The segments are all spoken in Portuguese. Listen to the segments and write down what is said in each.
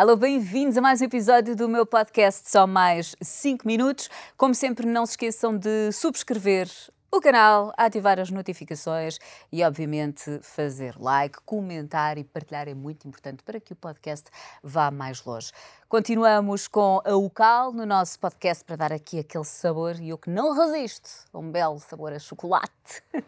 Alô, bem-vindos a mais um episódio do meu podcast Só Mais 5 Minutos. Como sempre, não se esqueçam de subscrever o canal, ativar as notificações e, obviamente, fazer like, comentar e partilhar é muito importante para que o podcast vá mais longe. Continuamos com a UCAL no nosso podcast para dar aqui aquele sabor e eu que não resisto a um belo sabor a chocolate.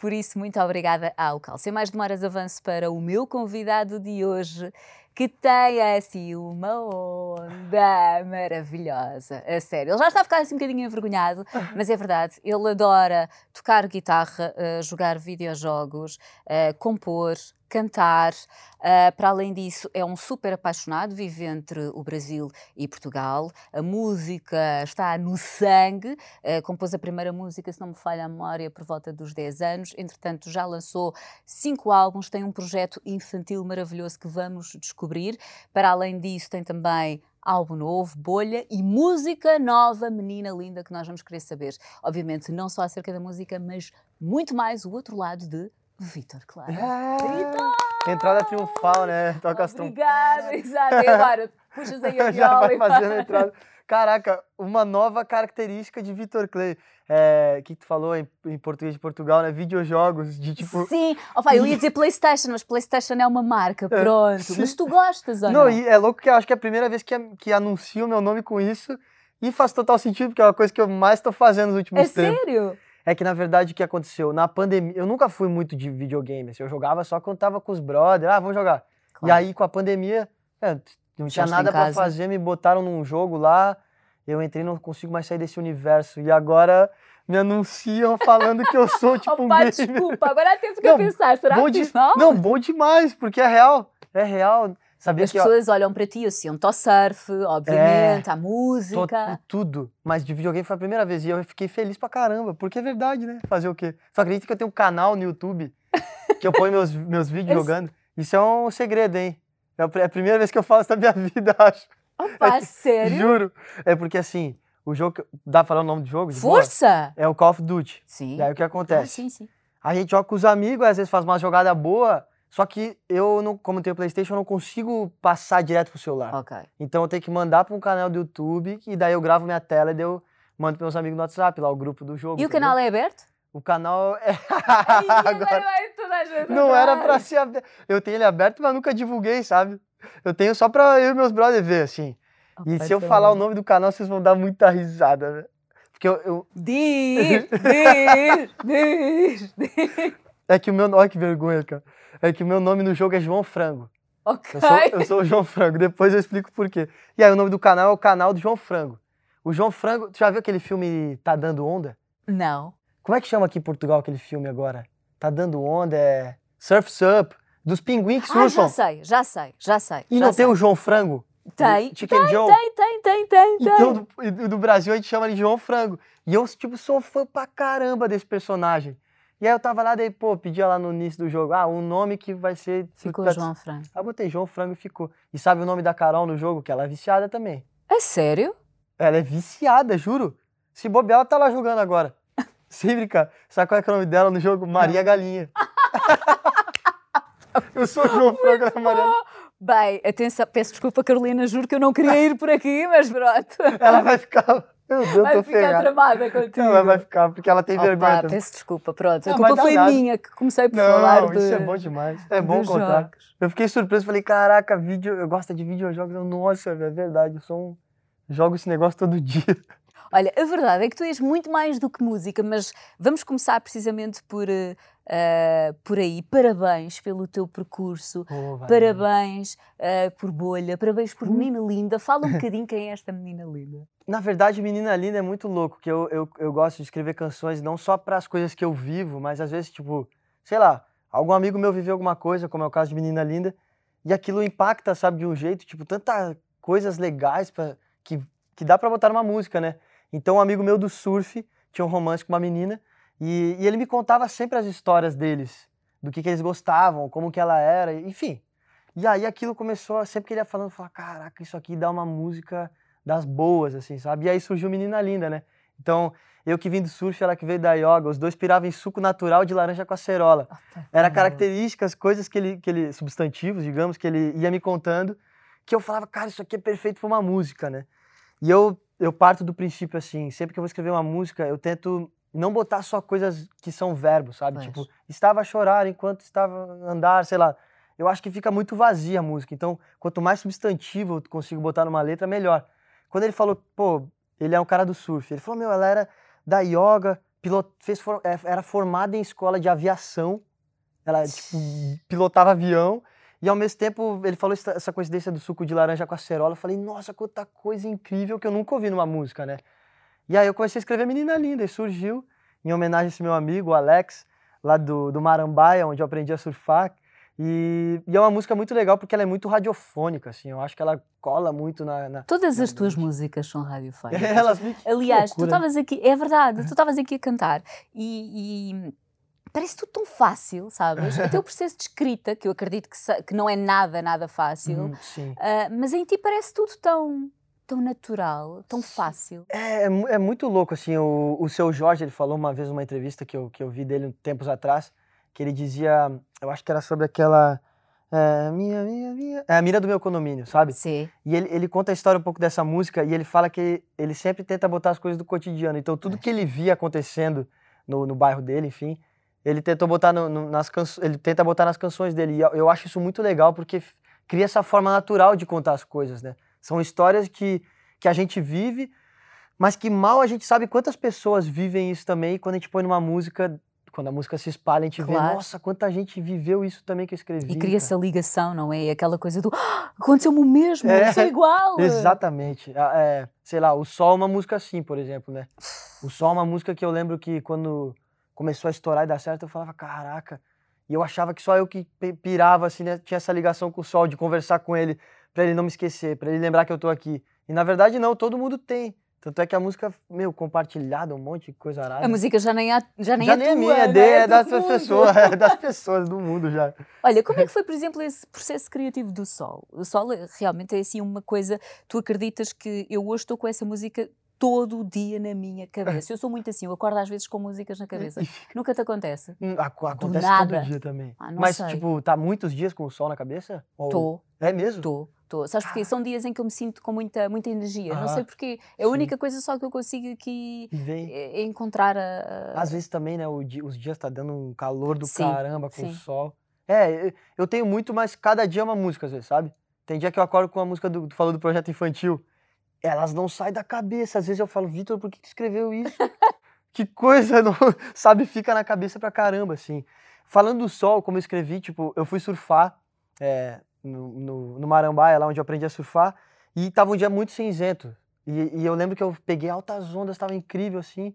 Por isso, muito obrigada à UCAL. Sem mais demoras, avanço para o meu convidado de hoje que tem assim uma onda maravilhosa. A sério. Ele já está a ficar assim um bocadinho envergonhado, mas é verdade. Ele adora tocar guitarra, uh, jogar videojogos, uh, compor, cantar. Uh, para além disso, é um super apaixonado, vive entre o Brasil e Portugal. A música está no sangue. Uh, compôs a primeira música, se não me falha a memória, por volta dos 10 anos. Entretanto, já lançou cinco álbuns, tem um projeto infantil maravilhoso que vamos descobrir. Para além disso, tem também álbum novo, Bolha e música nova, Menina Linda, que nós vamos querer saber. Obviamente, não só acerca da música, mas muito mais o outro lado de Vitor Claro. É. Entrada triunfal, né? Toca as Obrigada, exato. E agora, puxas aí a Já vai fazendo a entrada. Caraca, uma nova característica de Vitor Clay. É, que tu falou em, em, português de Portugal, né? Videojogos, de tipo... Sim, oh, eu ia dizer Playstation, mas Playstation é uma marca, é, pronto. Mas tu gostas, não? Não, e é louco que eu acho que é a primeira vez que, que anuncio o meu nome com isso e faz total sentido, porque é uma coisa que eu mais estou fazendo nos últimos é tempos. É sério? É que, na verdade, o que aconteceu? Na pandemia, eu nunca fui muito de videogame, assim, eu jogava só quando tava com os brothers, ah, vamos jogar. Claro. E aí, com a pandemia, é, não tinha nada para fazer, me botaram num jogo lá, eu entrei não consigo mais sair desse universo. E agora me anunciam falando que eu sou tipo Opa, um desculpa, agora tem que pensar, será que de... Não, bom demais, porque é real, é real. Sabia As que, pessoas ó, olham para ti assim, um surf, obviamente, é, a música. tudo. Mas de videogame foi a primeira vez e eu fiquei feliz pra caramba, porque é verdade, né? Fazer o quê? Só acredita que eu tenho um canal no YouTube que eu ponho meus, meus vídeos jogando? Isso é um segredo, hein? É, é a primeira vez que eu falo isso na minha vida, acho. Opa, é sério? Juro. É porque assim, o jogo. Dá pra falar o nome do jogo? Força! É o Call of Duty. Sim. E aí o que acontece? Ah, sim, sim. A gente joga com os amigos, às vezes faz uma jogada boa, só que eu, não, como tenho PlayStation, eu não consigo passar direto pro celular. Ok. Então eu tenho que mandar para um canal do YouTube e daí eu gravo minha tela e eu mando para meus amigos no WhatsApp, lá o grupo do jogo. E entendeu? o canal é aberto? O canal é. Agora... Não era para ser aberto. Eu tenho ele aberto, mas nunca divulguei, sabe? Eu tenho só para eu e meus brothers ver, assim. Oh, e se eu falar o nome do canal, vocês vão dar muita risada, né? Porque eu. eu... Diz, diz, diz. É que o meu. Olha que vergonha, cara é que o meu nome no jogo é João Frango. Ok. Eu sou, eu sou o João Frango, depois eu explico por quê. E aí o nome do canal é o canal do João Frango. O João Frango, tu já viu aquele filme Tá Dando Onda? Não. Como é que chama aqui em Portugal aquele filme agora? Tá Dando Onda, é Surf's Up, dos pinguins que surfam. Ah, já sei, já sei, já sei. E já não sei. tem o João Frango? Tem, Chicken tem, Joe? tem, tem, tem, tem, Então, do, do Brasil a gente chama ele de João Frango. E eu, tipo, sou fã pra caramba desse personagem. E aí eu tava lá, daí, pô, pedia lá no início do jogo, ah, um nome que vai ser... Ficou João Frango. Aí eu botei João Frango e ficou. E sabe o nome da Carol no jogo? Que ela é viciada também. É sério? Ela é viciada, juro. Se bobear, ela tá lá jogando agora. Sem brincar. Sabe qual é, é o nome dela no jogo? Maria Galinha. eu sou João Frango, é Maria... Bem, atenção, peço desculpa, Carolina, juro que eu não queria ir por aqui, mas pronto. Ela vai ficar meu Deus, vai tô ficar ferrado. tramada contigo. Ela vai ficar, porque ela tem Opa, vergonha. Peço desculpa, pronto. Não, a culpa foi nada. minha que comecei por não, falar Não, isso é bom demais. É bom contar. Jogos. Eu fiquei surpreso, falei, caraca, vídeo, eu gosto de videojogos. Nossa, é verdade, eu sou um... jogo esse negócio todo dia. Olha, a verdade é que tu és muito mais do que música, mas vamos começar precisamente por, uh, por aí. Parabéns pelo teu percurso, oh, parabéns uh, por Bolha, parabéns por hum. Menina Linda. Fala um bocadinho quem é esta Menina Linda. Na verdade, Menina Linda é muito louco, que eu, eu, eu gosto de escrever canções não só para as coisas que eu vivo, mas às vezes, tipo, sei lá, algum amigo meu viveu alguma coisa, como é o caso de Menina Linda, e aquilo impacta, sabe, de um jeito, tipo, tanta coisas legais pra, que, que dá para botar numa música, né? Então, um amigo meu do surf tinha um romance com uma menina e, e ele me contava sempre as histórias deles, do que, que eles gostavam, como que ela era, enfim. E aí aquilo começou, sempre que ele ia falando, eu falava, caraca, isso aqui dá uma música das boas, assim, sabe? E aí surgiu Menina Linda, né? Então, eu que vim do surf, ela que veio da yoga, os dois piravam em suco natural de laranja com acerola. Era características, coisas que ele, que ele, substantivos, digamos, que ele ia me contando que eu falava, cara, isso aqui é perfeito pra uma música, né? E eu, eu parto do princípio assim, sempre que eu vou escrever uma música, eu tento não botar só coisas que são verbos, sabe? Tipo, estava a chorar enquanto estava a andar, sei lá. Eu acho que fica muito vazia a música. Então, quanto mais substantivo eu consigo botar numa letra, melhor. Quando ele falou, pô, ele é um cara do surf. Ele falou, meu, ela era da yoga, pilot, fez, é, era formada em escola de aviação. Ela, tipo, pilotava avião. E ao mesmo tempo, ele falou essa, essa coincidência do suco de laranja com acerola. Eu falei, nossa, quanta coisa incrível que eu nunca ouvi numa música, né? E aí eu comecei a escrever Menina Linda e surgiu em homenagem a esse meu amigo, o Alex, lá do, do Marambaia, onde eu aprendi a surfar. E, e é uma música muito legal porque ela é muito radiofônica, assim. Eu acho que ela cola muito na. na Todas as na tuas mente. músicas são radiofónicas. Elas me- Aliás, tu estavas aqui, é verdade, tu estavas aqui a cantar e, e parece tudo tão fácil, sabes? O teu processo de escrita, que eu acredito que, que não é nada, nada fácil, sim. ah, mas em ti parece tudo tão, tão natural, tão fácil. É, é é muito louco, assim, o, o seu Jorge, ele falou uma vez numa entrevista que eu, que eu vi dele tempos atrás, que ele dizia, eu acho que era sobre aquela, é, minha, minha, minha, é a mira do meu condomínio, sabe? Sim. E ele, ele conta a história um pouco dessa música e ele fala que ele sempre tenta botar as coisas do cotidiano, então tudo que ele via acontecendo no, no bairro dele, enfim, ele tentou botar no- no- nas canções, ele tenta botar nas canções dele, e eu, eu acho isso muito legal porque cria essa forma natural de contar as coisas, né? São histórias que, que a gente vive, mas que mal a gente sabe quantas pessoas vivem isso também. E quando a gente põe numa música, quando a música se espalha, a gente vê, Claro. nossa, quanta gente viveu isso também que eu escrevi. E cria cara." essa ligação, não é? Aquela coisa do "Ah, aconteceu-me o mesmo, É, eu sou igual. Exatamente. Ah, é, sei lá, o Sol é uma música assim, por exemplo, né? O Sol é uma música que eu lembro que quando começou a estourar e dar certo, eu falava, caraca. E eu achava que só eu que pirava, assim, né? Tinha essa ligação com o Sol, de conversar com ele, pra ele não me esquecer, pra ele lembrar que eu tô aqui. E na verdade, não, todo mundo tem. Tanto é que a música, meu, compartilhada, um monte de coisa arada. A música já nem, é, já nem já é nem é tua, minha, é, de, é do das mundo. pessoas, é das pessoas do mundo já. Olha, como é que foi, por exemplo, esse processo criativo do Sol? O Sol é- realmente é assim uma coisa, tu acreditas que eu hoje estou com essa música todo o dia na minha cabeça. Eu sou muito assim, eu acordo às vezes com músicas na cabeça. Nunca te acontece? Hum, aco- Acontece todo dia também. Ah, Mas, sei. tipo, tá muitos dias com o sol na cabeça? Ou- Estou, É mesmo? estou, estou. Sabes porquê? São dias em que eu me sinto com muita, muita energia. Não Aham, sei porquê. É a sim. única coisa só que eu consigo aqui é é encontrar a... a- Às vezes também, né? o di- os dias tá dando um calor do Sim, caramba com sim. o sol. É, eu- eu tenho muito, mas cada dia é uma música, às vezes, sabe? Tem dia que eu acordo com a música do. Tu falou do projeto infantil. Elas não saem da cabeça. Às vezes eu falo, Vitor, por que tu escreveu isso? que coisa, não, sabe? Fica na cabeça pra caramba, assim. Falando do sol, como eu escrevi, tipo, eu fui surfar é, no, no, no Marambaia, lá onde eu aprendi a surfar, e tava um dia muito cinzento. E, e eu lembro que eu peguei altas ondas, tava incrível, assim.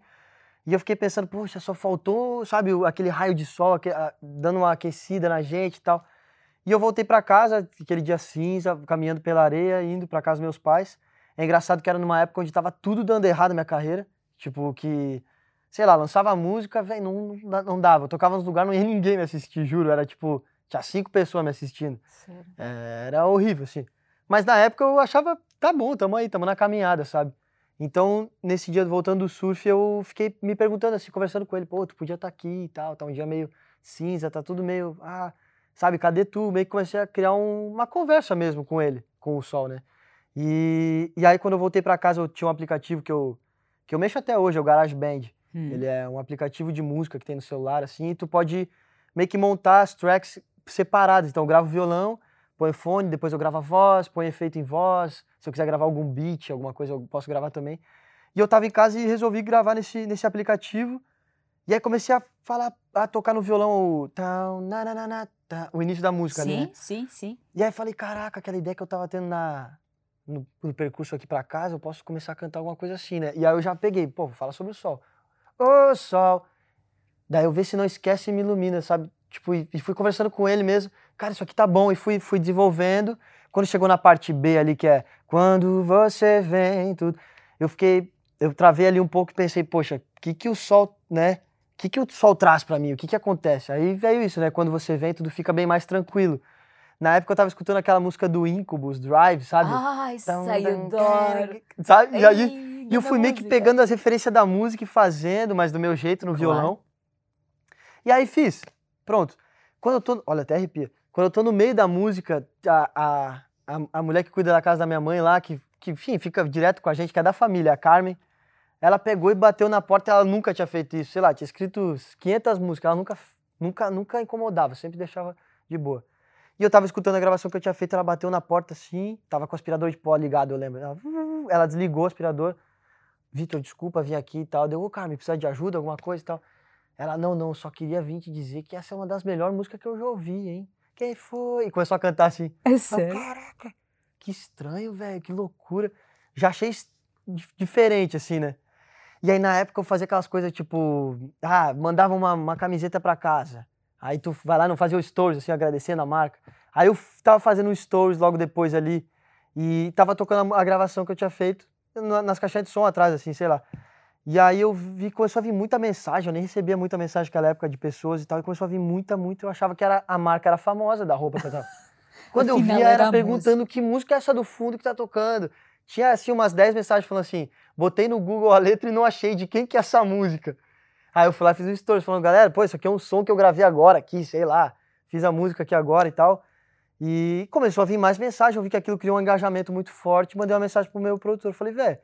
E eu fiquei pensando, poxa, só faltou, sabe, aquele raio de sol, aque- a- dando uma aquecida na gente e tal. E eu voltei pra casa, aquele dia cinza, caminhando pela areia, indo pra casa dos meus pais. É engraçado que era numa época onde tava tudo dando errado na minha carreira. Tipo, que, sei lá, lançava música, velho, não, não dava. Eu tocava nos lugares, não ia ninguém me assistir, juro. Era tipo, tinha cinco pessoas me assistindo. Sério. Era horrível, assim. Mas na época eu achava, tá bom, tamo aí, tamo na caminhada, sabe? Então, nesse dia voltando do surf, eu fiquei me perguntando assim, conversando com ele, pô, tu podia estar aqui e tal, tá um dia meio cinza, tá tudo meio, ah, sabe, cadê tu? Meio que comecei a criar um- uma conversa mesmo com ele, com o sol, né? E, e aí quando eu voltei pra casa, eu tinha um aplicativo que eu, que eu mexo até hoje, é o GarageBand. Hum. Ele é um aplicativo de música que tem no celular, assim, e tu pode meio que montar as tracks separadas. Então, eu gravo violão, põe fone, depois eu gravo a voz, põe efeito em voz. Se eu quiser gravar algum beat, alguma coisa, eu posso gravar também. E eu tava em casa e resolvi gravar nesse, nesse aplicativo. E aí comecei a falar, a tocar no violão o, na, tá, o início da música Sim, né? sim, sim. E aí falei, caraca, aquela ideia que eu tava tendo na, no, no percurso aqui pra casa, eu posso começar a cantar alguma coisa assim, né? E aí eu já peguei, pô, vou falar sobre o sol. Ô, sol. Daí eu vi se não esquece e me ilumina, sabe? Tipo, e, fui conversando com ele mesmo. Cara, isso aqui tá bom. E fui, fui desenvolvendo. Quando chegou na parte B ali, que é quando você vem, tudo. Eu fiquei, eu travei ali um pouco e pensei, poxa, o que que o sol, né? O que que o sol traz pra mim? O que que acontece? Aí veio isso, né? Quando você vem, tudo fica bem mais tranquilo. Na época eu tava escutando aquela música do Incubus, Drive, sabe? Ai, Tão, sei, tão, adoro. Sabe? E aí, Ei, e eu fui meio que pegando as referências da música e fazendo, mas do meu jeito, no Claro. violão. E aí fiz. Pronto. Quando eu tô. Olha, até arrepia. Quando eu tô no meio da música, a, a, a, a mulher que cuida da casa da minha mãe lá, que, que, enfim, fica direto com a gente, que é da família, a Carmen, ela pegou e bateu na porta, ela nunca tinha feito isso, sei lá, tinha escrito 500 músicas, ela nunca, nunca, nunca incomodava, sempre deixava de boa. E eu tava escutando a gravação que eu tinha feito, ela bateu na porta assim, tava com o aspirador de pó ligado, eu lembro. Ela, ela desligou o aspirador. Vitor, desculpa, vim aqui e tal. Deu, ô, Carmen, precisa de ajuda, alguma coisa e tal. Ela, não, não, só queria vir te dizer que essa é uma das melhores músicas que eu já ouvi, hein? Quem foi? E começou a cantar assim. É sério? Caraca, que estranho, velho, que loucura. Já achei diferente, assim, né? E aí, na época, eu fazia aquelas coisas tipo, ah, mandava uma, uma camiseta pra casa. Aí tu vai lá, não fazia o stories, assim, agradecendo a marca. Aí eu tava fazendo um stories logo depois ali e tava tocando a, gravação que eu tinha feito nas caixinhas de som atrás, assim, sei lá. E aí eu vi, começou a vir muita mensagem, eu nem recebia muita mensagem naquela época de pessoas e tal, e começou a vir muita, muita, eu achava que era, a marca era famosa da roupa que eu tava. Quando eu via, era, era perguntando música. que música é essa do fundo que tá tocando. Tinha, assim, umas 10 mensagens falando assim, botei no Google a letra e não achei de quem que é essa música. Aí eu fui lá, fiz um stories falando, galera, pô, isso aqui é um som que eu gravei agora aqui, sei lá, fiz a música aqui agora e tal. E começou a vir mais mensagem, eu vi que aquilo criou um engajamento muito forte, mandei uma mensagem pro meu produtor, falei, velho,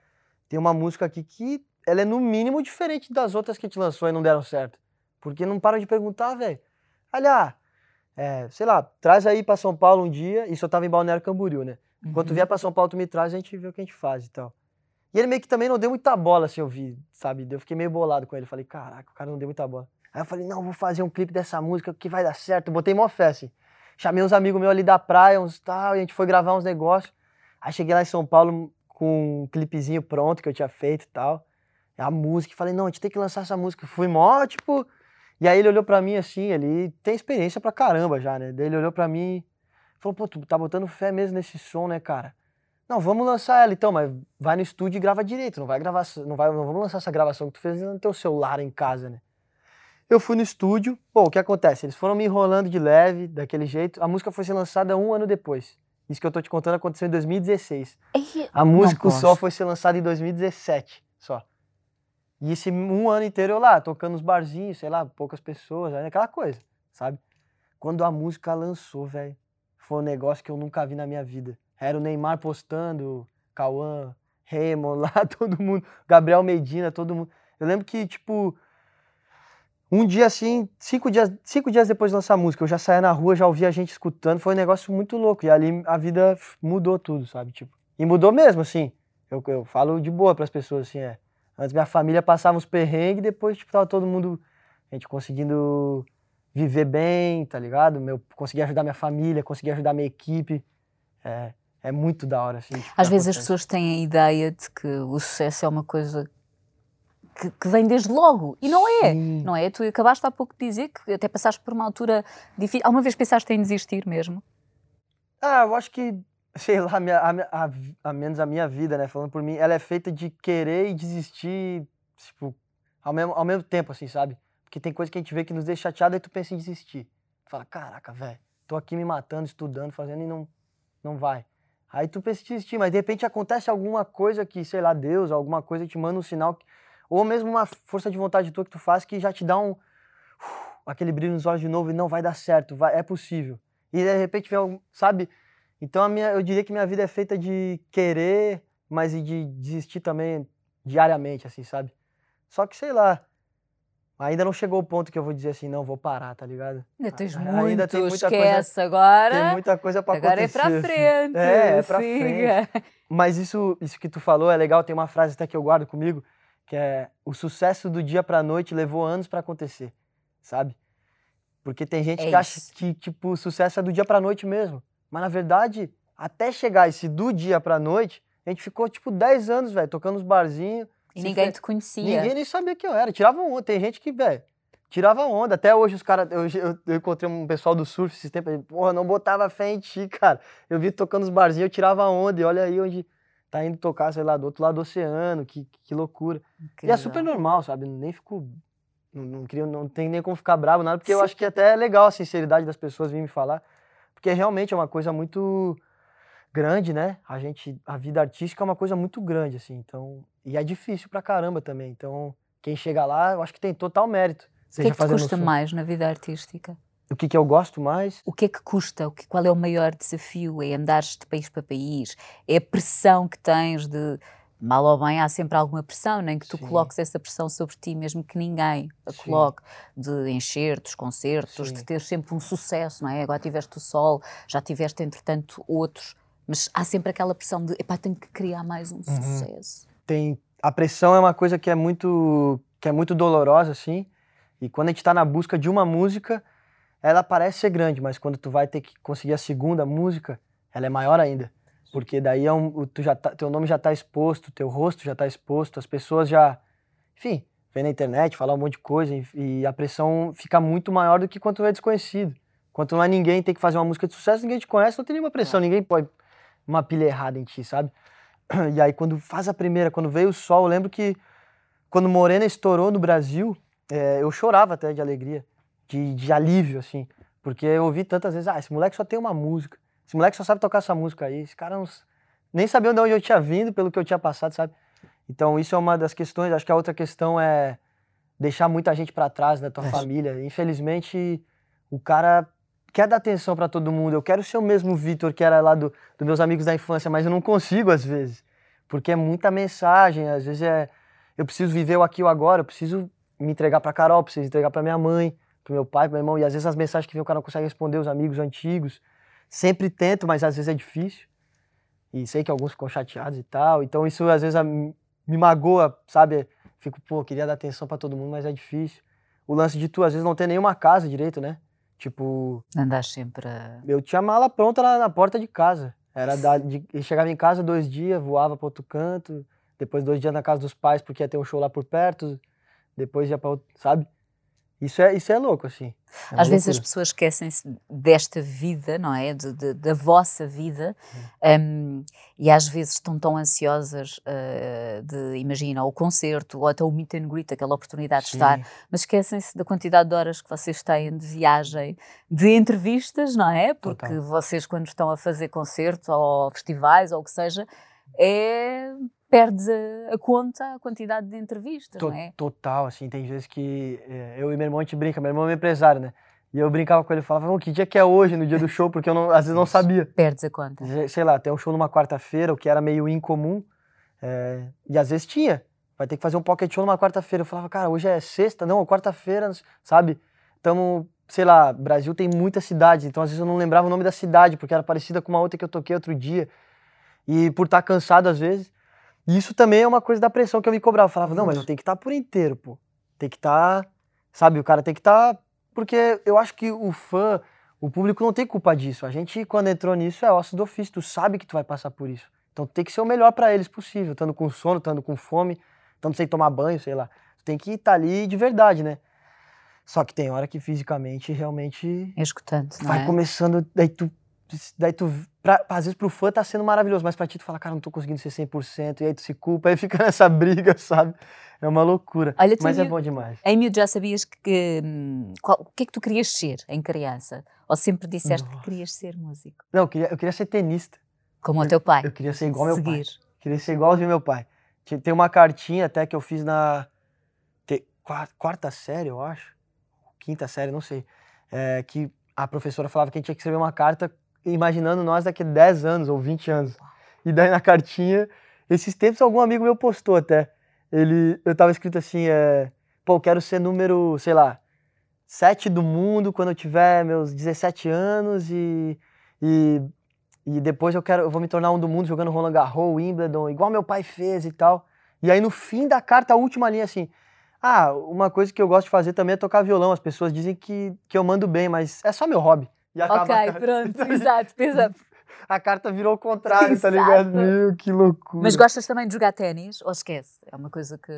tem uma música aqui que ela é no mínimo diferente das outras que te lançou e não deram certo. Porque não param de perguntar, velho. Aliás, é, sei lá, traz aí para São Paulo um dia, isso eu tava em Balneário Camboriú, né? Enquanto uhum. vier para São Paulo, tu me traz, a gente vê o que a gente faz e tal. E ele meio que também não deu muita bola, assim, eu vi, sabe? Eu fiquei meio bolado com ele. Falei, caraca, o cara não deu muita bola. Aí eu falei, não, vou fazer um clipe dessa música que vai dar certo. Eu botei mó fé, assim. Chamei uns amigos meus ali da praia, uns tal, e a gente foi gravar uns negócios. Aí cheguei lá em São Paulo com um clipezinho pronto que eu tinha feito e tal. A música, falei, não, a gente tem que lançar essa música. Fui mó, tipo. E aí ele olhou pra mim assim, ele tem experiência pra caramba já, né? Daí ele olhou pra mim e falou, pô, tu tá botando fé mesmo nesse som, né, cara? Não, vamos lançar ela então, mas vai no estúdio e grava direito. Não vai gravar, não vai, não vamos lançar essa gravação que tu fez no teu celular em casa, né? Eu fui no estúdio. Bom, o que acontece? Eles foram me enrolando de leve, daquele jeito. A música foi ser lançada um ano depois. Isso que eu tô te contando aconteceu em 2016. A música só foi ser lançada em 2017, só. E esse um ano inteiro eu lá, tocando nos barzinhos, sei lá, poucas pessoas, aquela coisa, sabe? Quando a música lançou, velho, foi um negócio que eu nunca vi na minha vida. Era o Neymar postando, Cauã, Raymond lá, todo mundo, Gabriel Medina, todo mundo. Eu lembro que, tipo, um dia assim, cinco dias, cinco dias depois de lançar a música, eu já saía na rua, já ouvia a gente escutando, foi um negócio muito louco. E ali a vida mudou tudo, sabe? Tipo, e mudou mesmo, assim. Eu, eu falo de boa para as pessoas, assim, é. Antes minha família passava uns perrengues, depois, tipo, tava todo mundo, a gente conseguindo viver bem, tá ligado? Meu, consegui ajudar minha família, consegui ajudar minha equipe. É, é muito da hora, assim. Tipo, Às vezes as pessoas têm a ideia de que o sucesso é uma coisa que, que vem desde logo. E não é. Sim. Não é? Tu acabaste há pouco de dizer que até passaste por uma altura difícil. Alguma vez pensaste em desistir mesmo? Ah, eu acho que, sei lá, a, minha, a, a, a, menos a minha vida, né? Falando por mim, ela é feita de querer e desistir, tipo, ao mesmo, ao mesmo tempo, assim, sabe? Porque tem coisa que a gente vê que nos deixa chateado e tu pensa em desistir. fala, caraca, velho, tô aqui me matando, estudando, fazendo e não, não vai. Aí tu pensa em desistir, mas de repente acontece alguma coisa que, sei lá, Deus, alguma coisa te manda um sinal, que, ou mesmo uma força de vontade tua que tu faz que já te dá um. Uh, aquele brilho nos olhos de novo e não vai dar certo, vai, é possível. E de repente vem, sabe? Então a minha, eu diria que minha vida é feita de querer, mas e de desistir também diariamente, assim, sabe? Só que sei lá, Ainda não chegou o ponto que eu vou dizer assim, não, vou parar, tá ligado? Ainda tens muito, Ainda tem muita esquece coisa, agora. Tem muita coisa pra agora acontecer. Agora é pra frente. É, é pra siga. frente. Mas isso, isso que tu falou é legal, tem uma frase até que eu guardo comigo, que é o sucesso do dia pra noite levou anos para acontecer, sabe? Porque tem gente é que acha que, tipo, o sucesso é do dia pra noite mesmo. Mas, na verdade, até chegar esse do dia pra noite, a gente ficou, tipo, 10 anos, velho, tocando nos barzinhos, e ninguém fe... te conhecia. Ninguém nem sabia quem eu era. Tirava onda. Tem gente que, velho, tirava onda. Até hoje os caras. Eu, eu, eu, encontrei um pessoal do surf esses tempos. Porra, não botava fé em ti, cara. Eu vi tocando os barzinhos, eu tirava onda. E olha aí onde tá indo tocar, sei lá, do outro lado do oceano. Que, que loucura. Incrível. E é super normal, sabe? Nem fico. Não, não, queria, não tem nem como ficar bravo, nada, porque Sim. eu acho que até é legal a sinceridade das pessoas virem me falar. Porque realmente é uma coisa muito grande, né? A gente, a vida artística é uma coisa muito grande, assim. Então, e é difícil pra caramba também. Então, quem chega lá, eu acho que tem total mérito. O que é que custa mais na vida artística? o que, que eu gosto mais. O que é que custa? O que, qual é o maior desafio? É andares de país para país? É a pressão que tens de. Mal ou bem, há sempre alguma pressão, nem que tu Sim. coloques essa pressão sobre ti, mesmo que ninguém a Sim. coloque, de encher-te, concertos, Sim. de ter sempre um sucesso, não é? Agora tiveste o sol, já tiveste, entretanto, outros, mas há sempre aquela pressão de, epá, tenho que criar mais Uhum. um sucesso. Tem a pressão é uma coisa que é muito que é muito dolorosa assim. E quando a gente tá na busca de uma música, ela parece ser grande, mas quando tu vai ter que conseguir a segunda música, ela é maior ainda. Porque daí é um, tu já tá, teu nome já tá exposto, teu rosto já tá exposto, as pessoas já, enfim, vem na internet, falar um monte de coisa e, e a pressão fica muito maior do que quando tu é desconhecido. Quando não é ninguém, tem que fazer uma música de sucesso, ninguém te conhece, não tem nenhuma pressão, ninguém põe uma pilha errada em ti, sabe? E aí quando faz a primeira, quando veio o sol, eu lembro que quando Morena estourou no Brasil, eh, eu chorava até de alegria, de, de alívio, assim. Porque eu ouvi tantas vezes, ah, esse moleque só tem uma música. Esse moleque só sabe tocar essa música aí. Esse cara não, nem sabia de onde eu tinha vindo, pelo que eu tinha passado, sabe? Então isso é uma das questões. Acho que a outra questão é deixar muita gente pra trás da tua É. família. Infelizmente, o cara quer dar atenção pra todo mundo. Eu quero ser o mesmo Vitor que era lá do, dos meus amigos da infância, mas eu não consigo às vezes. Porque é muita mensagem, às vezes é eu preciso viver o aqui e o agora, eu preciso me entregar pra Carol, preciso entregar pra minha mãe, pro meu pai, pro meu irmão, e às vezes as mensagens que vem o cara não consegue responder, os amigos antigos. Sempre tento, mas às vezes é difícil. E sei que alguns ficam chateados e tal. Então isso às vezes me magoa, sabe? Fico, pô, queria dar atenção pra todo mundo, mas é difícil. O lance de tu às vezes não ter nenhuma casa direito, né? Tipo, Andas sempre eu tinha mala pronta na, na porta de casa. Era da, de, chegava em casa dois dias, voava para outro canto, depois dois dias na casa dos pais porque ia ter um show lá por perto, depois ia para outro, sabe? Isso é, isso é louco, assim. É Às vezes as pessoas esquecem-se desta vida, não é? De- de- da vossa vida, um, e às vezes estão tão ansiosas uh, de, imagina, o concerto ou até o meet and greet, aquela oportunidade de estar, Sim, mas esquecem-se da quantidade de horas que vocês têm de viagem, de entrevistas, não é? Porque Total. vocês, quando estão a fazer concertos ou festivais ou o que seja, é. Perdes a, a conta, a quantidade de entrevistas, é? total, assim, tem vezes que é, eu e meu irmão a gente brinca, meu irmão é meu empresário, né? E eu brincava com ele, falava, "Ô, que dia que é hoje, no dia do show, porque eu não, às vezes não sabia. Perdes a conta. Sei- lá, tem um show numa quarta-feira, o que era meio incomum, é, e às vezes tinha. Vai ter que fazer um pocket show numa quarta-feira. Eu falava, cara, hoje é sexta, não, é quarta-feira, sabe? Tamo, sei lá, Brasil tem muitas cidades, então às vezes eu não lembrava o nome da cidade, porque era parecida com uma outra que eu toquei outro dia. E por estar cansado às vezes. E isso também é uma coisa da pressão que eu me cobrava. Eu falava, não, mas eu tenho que estar por inteiro, pô. Tem que estar, sabe? O cara tem que estar. Porque eu acho que o fã, o público não tem culpa disso. A gente, quando entrou nisso, é osso do ofício. Tu sabe que tu vai passar por isso. Então tem que ser o melhor pra eles possível. Estando com sono, estando com fome, estando sem tomar banho, sei lá. Tu tem que estar ali de verdade, né? Só que tem hora que fisicamente realmente É escutante, não vai é? começando, daí tu, daí tu, pra, às vezes pro fã tá sendo maravilhoso, mas pra ti tu fala, cara, não tô conseguindo ser 100%, e aí tu se culpa, aí fica nessa briga, sabe? É uma loucura, Olha, mas é bom demais. Em miúdo já sabias que, que, hum, qual- o que é que tu querias ser em criança? Ou sempre disseste que Nossa. querias ser músico? Não, eu queria, eu queria ser tenista, Como o teu pai? eu queria ser igual meu pai, queria ser igualzinho meu pai. Tem uma cartinha até que eu fiz na te- qua- quarta série, eu acho, quinta série, não sei, é, que a professora falava que a gente tinha que escrever uma carta imaginando nós daqui a 10 anos ou 20 anos. E daí na cartinha, esses tempos algum amigo meu postou até. Ele, eu tava escrito assim, é, pô, eu quero ser número, sei lá, 7 do mundo quando eu tiver meus 17 anos e, e, e depois eu quero, eu vou me tornar um do mundo jogando Roland Garros, Wimbledon, igual meu pai fez e tal. E aí no fim da carta, a última linha assim, ah, uma coisa que eu gosto de fazer também é tocar violão. As pessoas dizem que, que eu mando bem, mas é só meu hobby. E acaba a Ok, carta. pronto, exato, pensa. A carta virou o contrário, tá Exato. ligado? Meu, que loucura. Mas gostas também de jogar ténis? Ou esquece? É uma coisa que.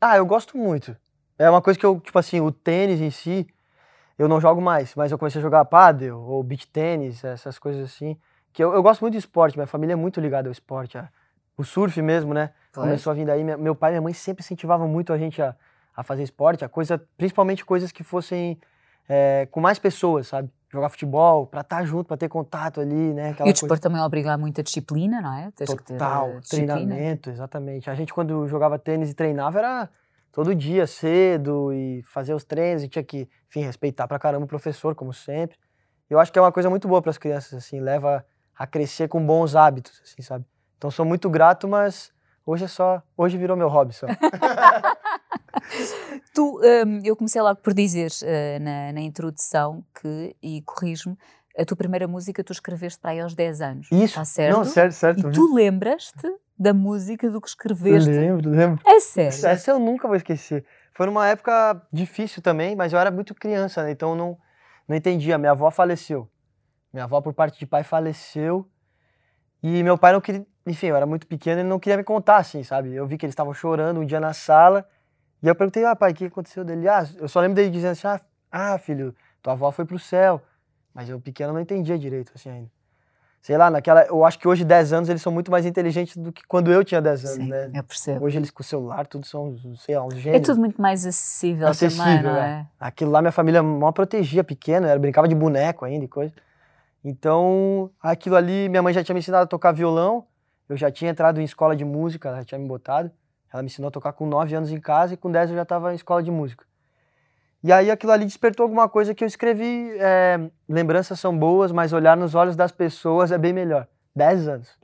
Ah, eu gosto muito. É uma coisa que eu, tipo assim, o tênis em si, eu não jogo mais, mas eu comecei a jogar pádel ou beach tênis, essas coisas assim. Que eu, eu gosto muito de esporte, minha família é muito ligada ao esporte. a- O surf mesmo, né? Pois. Começou a vir daí. Meu pai e minha mãe sempre incentivavam muito a gente a, a fazer esporte, a coisa, principalmente coisas que fossem é, com mais pessoas, sabe? Jogar futebol, pra estar junto, pra ter contato ali, né? Aquela E o desporto também obriga a muita disciplina, não é? Tens ter Total, disciplina. treinamento, exatamente. A gente, quando jogava tênis e treinava, era todo dia cedo e fazer os treinos e tinha que, enfim, respeitar pra caramba o professor, como sempre. Eu acho que é uma coisa muito boa para as crianças, assim, leva a crescer com bons hábitos, assim, sabe? Então sou muito grato, mas hoje é só, hoje virou meu hobby só. tu, um, eu comecei logo por dizer uh, na, na, introdução que, e corrijo-me, a tua primeira música tu escreveste para aí aos 10 anos. Isso, tá certo? Não, certo, certo. E tu lembras-te da música do que escreveste? Lembro, lembro. É sério? Essa eu nunca vou esquecer. Foi numa época difícil também, mas eu era muito criança, né? Então não, não entendia. Minha avó faleceu. Minha avó, por parte de pai, faleceu. E meu pai não queria. Enfim, eu era muito pequeno, ele não queria me contar, assim, sabe? Eu vi que eles estavam chorando um dia na sala. E eu perguntei, ah, pai, o que aconteceu dele? Ah, eu só lembro dele dizendo assim, ah, ah, filho, tua avó foi pro céu. Mas eu pequeno não entendia direito, assim, ainda. Sei lá, naquela. Eu acho que hoje, 10 anos, eles são muito mais inteligentes do que quando eu tinha 10 anos, Sim, né? Eu percebo. Hoje eles com o celular, tudo são, sei lá, uns gênios. É tudo muito mais acessível, acessível também, não é. é? Aquilo lá minha família mal protegia, pequeno, era, brincava de boneco ainda e coisa. Então, aquilo ali, minha mãe já tinha me ensinado a tocar violão, eu já tinha entrado em escola de música, ela tinha me botado. Ela me ensinou a tocar com 9 anos em casa e com 10 eu já estava em escola de música. E aí aquilo ali despertou alguma coisa que eu escrevi. É, lembranças são boas, mas olhar nos olhos das pessoas é bem melhor. 10 anos.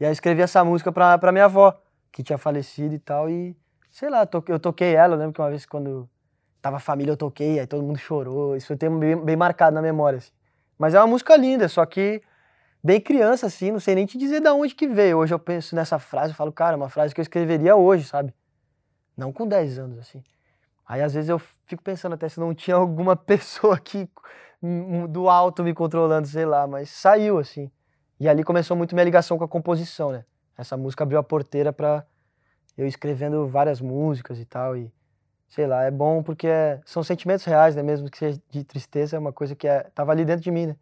E aí eu escrevi essa música pra minha avó, que tinha falecido e tal. E sei lá, eu toquei ela. Eu lembro que uma vez quando tava a família eu toquei, aí todo mundo chorou. Isso tem bem, bem marcado na memória. Assim. Mas é uma música linda, só que bem criança, assim, não sei nem te dizer de onde que veio. Hoje eu penso nessa frase, eu falo, cara, uma frase que eu escreveria hoje, sabe? Não com 10 anos, assim. Aí às vezes eu fico pensando até se não tinha alguma pessoa aqui do alto me controlando, sei lá, mas saiu, assim. E ali começou muito minha ligação com a composição, né? Essa música abriu a porteira para eu escrevendo várias músicas e tal, e sei lá, é bom porque é, são sentimentos reais, né? Mesmo que seja de tristeza, é uma coisa que é, tava ali dentro de mim, né?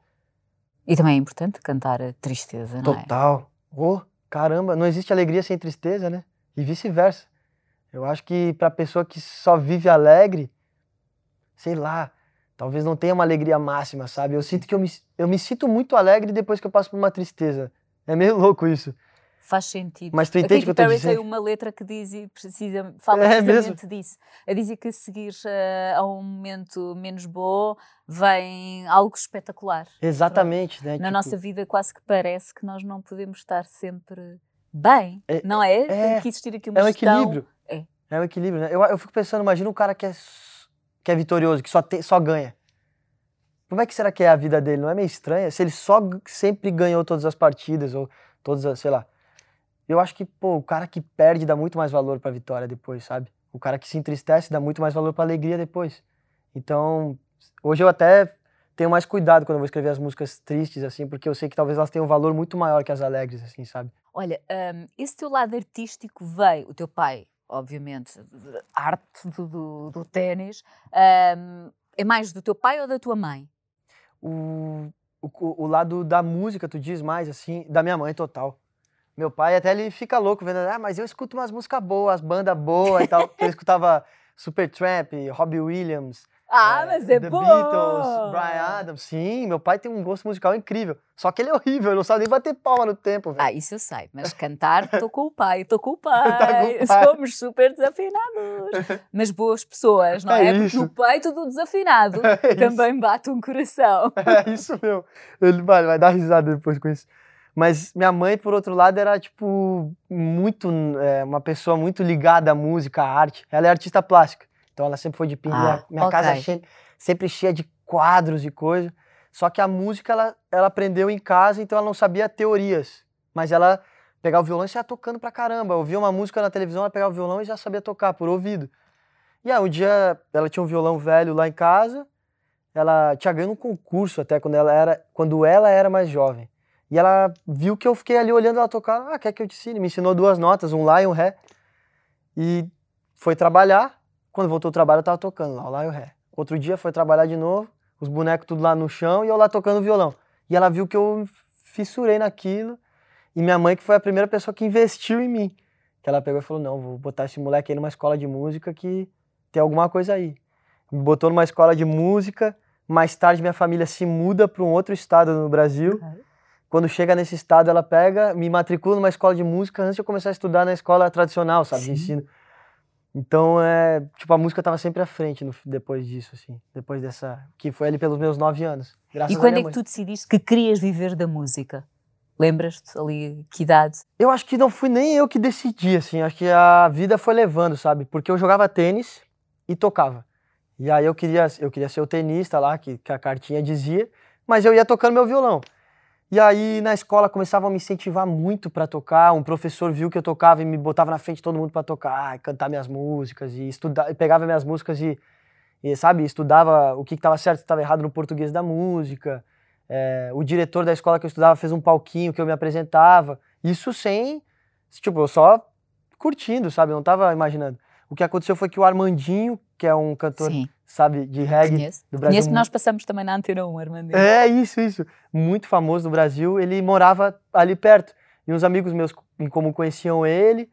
E também é importante cantar a tristeza, não é? Total. Oh, caramba, não existe alegria sem tristeza, né? E vice-versa. Eu acho que para pessoa que só vive alegre, sei lá, talvez não tenha uma alegria máxima, sabe? Eu sinto que eu me, eu me sinto muito alegre depois que eu passo por uma tristeza. É meio louco isso faz sentido. Mas tu entende que eu estou dizendo? tem uma letra que diz e precisa, fala é precisamente mesmo? disso. A dizer que a seguir uh, a um momento menos bom vem algo espetacular. Exatamente. Né? Na tipo... nossa vida quase que parece que nós não podemos estar sempre bem, é, não é? é? Tem que existir aqui uma É um gestão. equilíbrio. É. é um equilíbrio, né? Eu, eu fico pensando, imagina um cara que é, que é vitorioso, que só, te, só ganha. Como é que será que é a vida dele? Não é meio estranha? Se ele só sempre ganhou todas as partidas, ou todas as, sei lá, eu acho que, pô, o cara que perde dá muito mais valor pra vitória depois, sabe? O cara que se entristece dá muito mais valor pra alegria depois. Então, hoje eu até tenho mais cuidado quando eu vou escrever as músicas tristes, assim, porque eu sei que talvez elas tenham um valor muito maior que as alegres, assim, sabe? Olha, um, esse teu lado artístico veio, o teu pai, obviamente, arte do, do, do ténis, um, é mais do teu pai ou da tua mãe? O, o, o lado da música, tu diz mais, assim, da minha mãe, total. Meu pai até ele fica louco vendo, ah, mas eu escuto umas músicas boas, banda boa e tal. ele escutava Supertramp, Robbie Williams. Ah, é, mas é The bom! Beatles, Brian Adams. Sim, meu pai tem um gosto musical incrível. Só que ele é horrível, ele não sabe nem bater palma no tempo. Ah, isso eu sei. Mas cantar, tô com o pai, tô com o pai. tá com o pai. Somos super desafinados. Mas boas pessoas, não é? é? Porque no peito do desafinado é também bate um coração. É isso, meu. Ele vai, vai dar risada depois com isso. Mas minha mãe, por outro lado, era, tipo, muito. É, uma pessoa muito ligada à música, à arte. Ela é artista plástica. Então ela sempre foi de pingar. Ah, minha okay. casa cheia, sempre cheia de quadros e coisa. Só que a música ela, ela aprendeu em casa, então ela não sabia teorias. Mas ela pegava o violão e ia tocando pra caramba. Eu ouvia uma música na televisão, ela pegava o violão e já sabia tocar, por ouvido. E aí um dia ela tinha um violão velho lá em casa. Ela tinha ganho um concurso até quando ela era, quando ela era mais jovem. E ela viu que eu fiquei ali olhando ela tocar. Ah, quer que eu te ensine? Me ensinou duas notas, um Lá e um Ré. E foi trabalhar. Quando voltou do trabalho, eu tava tocando lá, o Lá e o Ré. Outro dia foi trabalhar de novo, os bonecos tudo lá no chão e eu lá tocando violão. E ela viu que eu fissurei naquilo. E minha mãe, que foi a primeira pessoa que investiu em mim. Que ela pegou e falou: Não, vou botar esse moleque aí numa escola de música que tem alguma coisa aí. Me botou numa escola de música. Mais tarde, minha família se muda para um outro estado no Brasil. Quando chega nesse estado, ela pega, me matricula numa escola de música antes de eu começar a estudar na escola tradicional, sabe, Sim. de ensino. Então, é, tipo, a música tava sempre à frente no, depois disso, assim. Depois dessa... Que foi ali pelos meus nove anos. Graças e quando é que tu decidiste que querias viver da música? Lembras-te ali que idade? Eu acho que não fui nem eu que decidi, assim. Acho que a vida foi levando, sabe? Porque eu jogava tênis e tocava. E aí eu queria, eu queria ser o tenista lá, que, que a cartinha dizia, mas eu ia tocando meu violão. E aí na escola começavam a me incentivar muito para tocar. Um professor viu que eu tocava e me botava na frente de todo mundo para tocar, e cantar minhas músicas e estudar, pegava minhas músicas e, e sabe, estudava o que estava certo e estava errado no português da música. É, o diretor da escola que eu estudava fez um palquinho que eu me apresentava. Isso sem, tipo, eu só curtindo, sabe? Eu não estava imaginando. O que aconteceu foi que o Armandinho, que é um cantor, Sim. sabe, de reggae Conheço. do Brasil. Conheço, nós passamos também na Antena 1, Armandinho. É, isso, isso. Muito famoso do Brasil. Ele morava ali perto. E uns amigos meus em comum conheciam ele.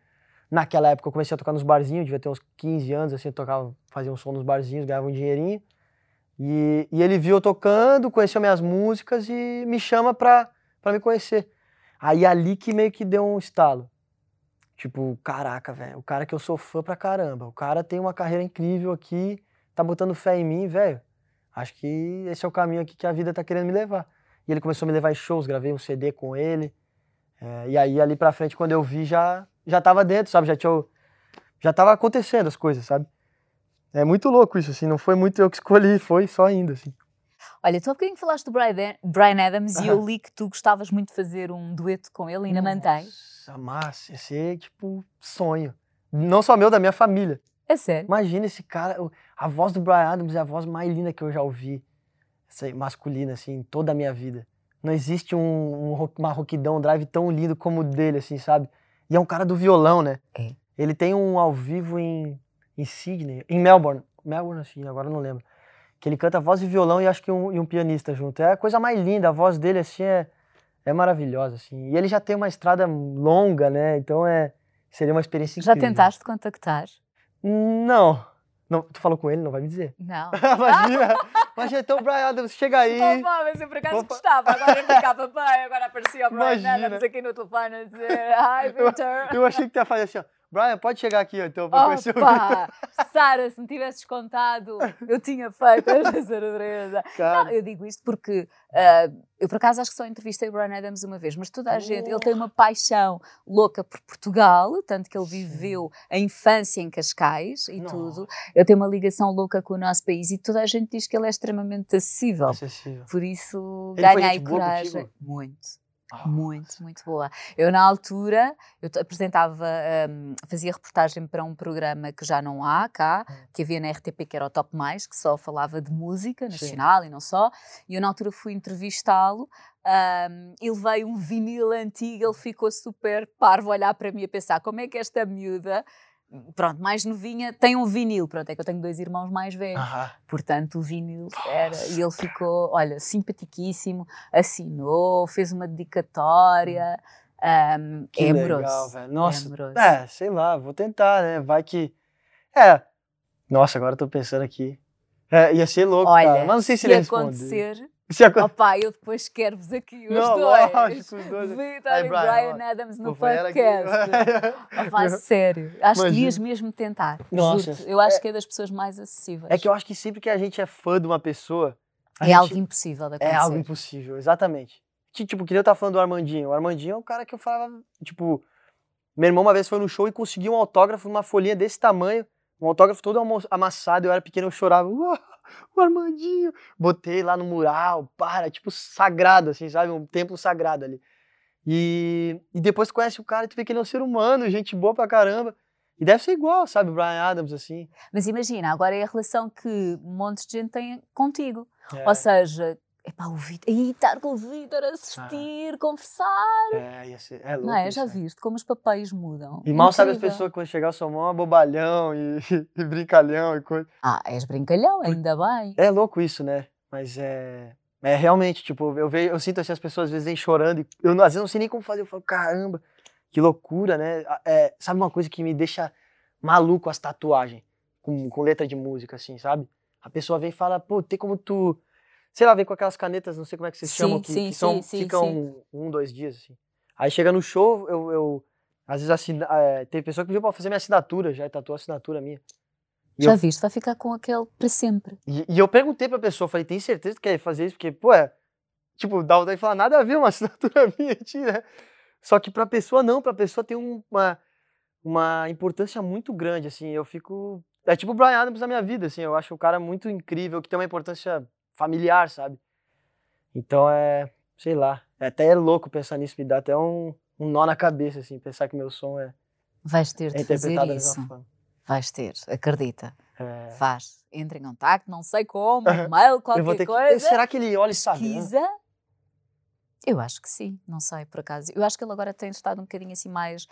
Naquela época eu comecei a tocar nos barzinhos, devia ter uns 15 anos, assim, eu tocava, fazia um som nos barzinhos, ganhava um dinheirinho. E, e ele viu eu tocando, conheceu minhas músicas e me chama pra, pra me conhecer. Aí ali que meio que deu um estalo. Tipo, caraca, velho, o cara que eu sou fã pra caramba. O cara tem uma carreira incrível aqui, tá botando fé em mim, velho. Acho que esse é o caminho aqui que a vida tá querendo me levar. E ele começou a me levar em shows, gravei um CD com ele. É, e aí, ali pra frente, quando eu vi, já, já tava dentro, sabe? Já tinha. Já tava acontecendo as coisas, sabe? É muito louco isso, assim. Não foi muito eu que escolhi, foi só indo, assim. Olha, tu há bocadinho falaste do Brian Adams e eu li que tu gostavas muito de fazer um dueto com ele e ainda. Nossa, massa. Ia ser, tipo, sonho. Não só meu, da minha família. É sério? Imagina esse cara. A voz do Brian Adams é a voz mais linda que eu já ouvi. Essa masculina, assim, em toda a minha vida. Não existe um, um, uma roquidão, um drive tão lindo como o dele, assim, sabe? E é um cara do violão, né? É. Ele tem um ao vivo em, em Sydney, em Melbourne. Melbourne, assim, agora não lembro. Que ele canta voz e violão e acho que um, e um pianista junto. É a coisa mais linda, a voz dele, assim, é é maravilhosa, assim. E ele já tem uma estrada longa, né? Então é seria uma experiência incrível. Já tentaste contactar? Não. Não, tu falou com ele, não vai me dizer. Não. imagina, imagina, então o Brian Adams chega aí. Opa, mas eu por acaso Opa. gostava, agora eu ficava bem, agora aparecia o Brian imagina. Adams aqui no telefone a dizer, hi, Victor. Eu, eu achei que tu ia fazer assim, ó. Brian, pode chegar aqui, então, para conhecer o Victor. Sara, se me tivesses contado, eu tinha feito esta surpresa. Não, eu digo isto porque uh, eu, por acaso, acho que só entrevistei o Brian Adams uma vez, mas toda a oh. gente, ele tem uma paixão louca por Portugal, tanto que ele viveu a infância em Cascais e Não. tudo. Ele tem uma ligação louca com o nosso país e toda a gente diz que ele é extremamente acessível. acessível. Por isso, ganhei coragem. Muito. Oh, muito, muito boa. Eu, na altura, eu apresentava, um, fazia reportagem para um programa que já não há cá, hum. que havia na RTP, que era o Top Mais, que só falava de música nacional Sim. e não só. E eu, na altura, fui entrevistá-lo. Um, ele veio um vinil antigo, ele ficou super parvo a olhar para mim a pensar como é que esta miúda pronto, mais novinha, tem um vinil. Pronto, é que eu tenho dois irmãos mais velhos. Portanto, o vinil era. E ele ficou, olha, simpaticíssimo, assinou, fez uma dedicatória. Um, que é legal, amoroso. velho. Nossa, é, amoroso. é, sei lá, vou tentar, né? Vai que. É. Nossa, agora tô pensando aqui. É, ia ser louco, olha, cara. Mas não sei se, se ele acontecer, se Opa, eu depois quero-vos aqui os não, dois. Lógico, os dois. Victor e Brian, Adams no podcast. Opa, sério. Acho Imagina. que devias mesmo tentar. Nossa, eu acho é, que é das pessoas mais acessíveis. É que eu acho que sempre que a gente é fã de uma pessoa. É gente, algo impossível de acontecer. É algo impossível, exatamente. Tipo, que eu tava falando do Armandinho. O Armandinho é um cara que eu falava, tipo. Meu irmão uma vez foi no show e conseguiu um autógrafo numa folhinha desse tamanho. Um autógrafo todo amassado. Eu era pequeno, eu chorava. O Armandinho. Botei lá no mural, para, tipo sagrado, assim, sabe? Um templo sagrado ali. E, e depois conhece o cara e tu vê que ele é um ser humano, gente boa pra caramba. E deve ser igual, sabe, o Brian Adams, assim. Mas imagina, agora é a relação que um monte de gente tem contigo. É. Ou seja, Epá, o Vitor, e estar com o Vitor, assistir, ah. conversar. É, ia ser, é louco. Não é? Já viste como os papéis mudam. E mal sabe as pessoas que quando chegar sua mão é bobalhão e, e, brincalhão e coisa. Ah, és brincalhão, ainda bem. É louco isso, né? Mas é. É realmente, tipo, eu vejo, eu sinto assim as pessoas às vezes vêm chorando e eu às vezes não sei nem como fazer. Eu falo, caramba, que loucura, né? É, sabe uma coisa que me deixa maluco as tatuagens com, com letra de música, assim, sabe? A pessoa vem e fala, pô, tem como tu sei lá, vem com aquelas canetas, não sei como é que vocês sim, chamam, que, sim, que são, sim, ficam um, dois dias, assim. Aí chega no show, eu, eu, Às vezes assina, é, tem pessoa que pediu pra fazer minha assinatura, já tatuou a assinatura minha. E Já eu, viste? Vai ficar com aquele para sempre. e, e eu perguntei pra pessoa, falei, tem certeza que quer fazer isso? Porque, pô, é, tipo, dá vontade de falar, nada a ver uma assinatura minha aqui, né? Só que pra pessoa não, pra pessoa tem um- uma, uma importância muito grande, assim, eu fico... É tipo o Brian Adams na minha vida, assim, eu acho o cara muito incrível, que tem uma importância familiar, sabe? Então é, sei lá, é até louco pensar nisso, me dá até um, um nó na cabeça, assim, pensar que meu som é, Vais ter é de fazer isso. Vais ter, acredita. É. Faz. Entra em contacto, não sei como, Aham. mail, qualquer que... coisa. Será que ele olha e sabe? né? Pesquisa. Eu acho que sim, não sei por acaso. Eu acho que ele agora tem estado um bocadinho assim mais,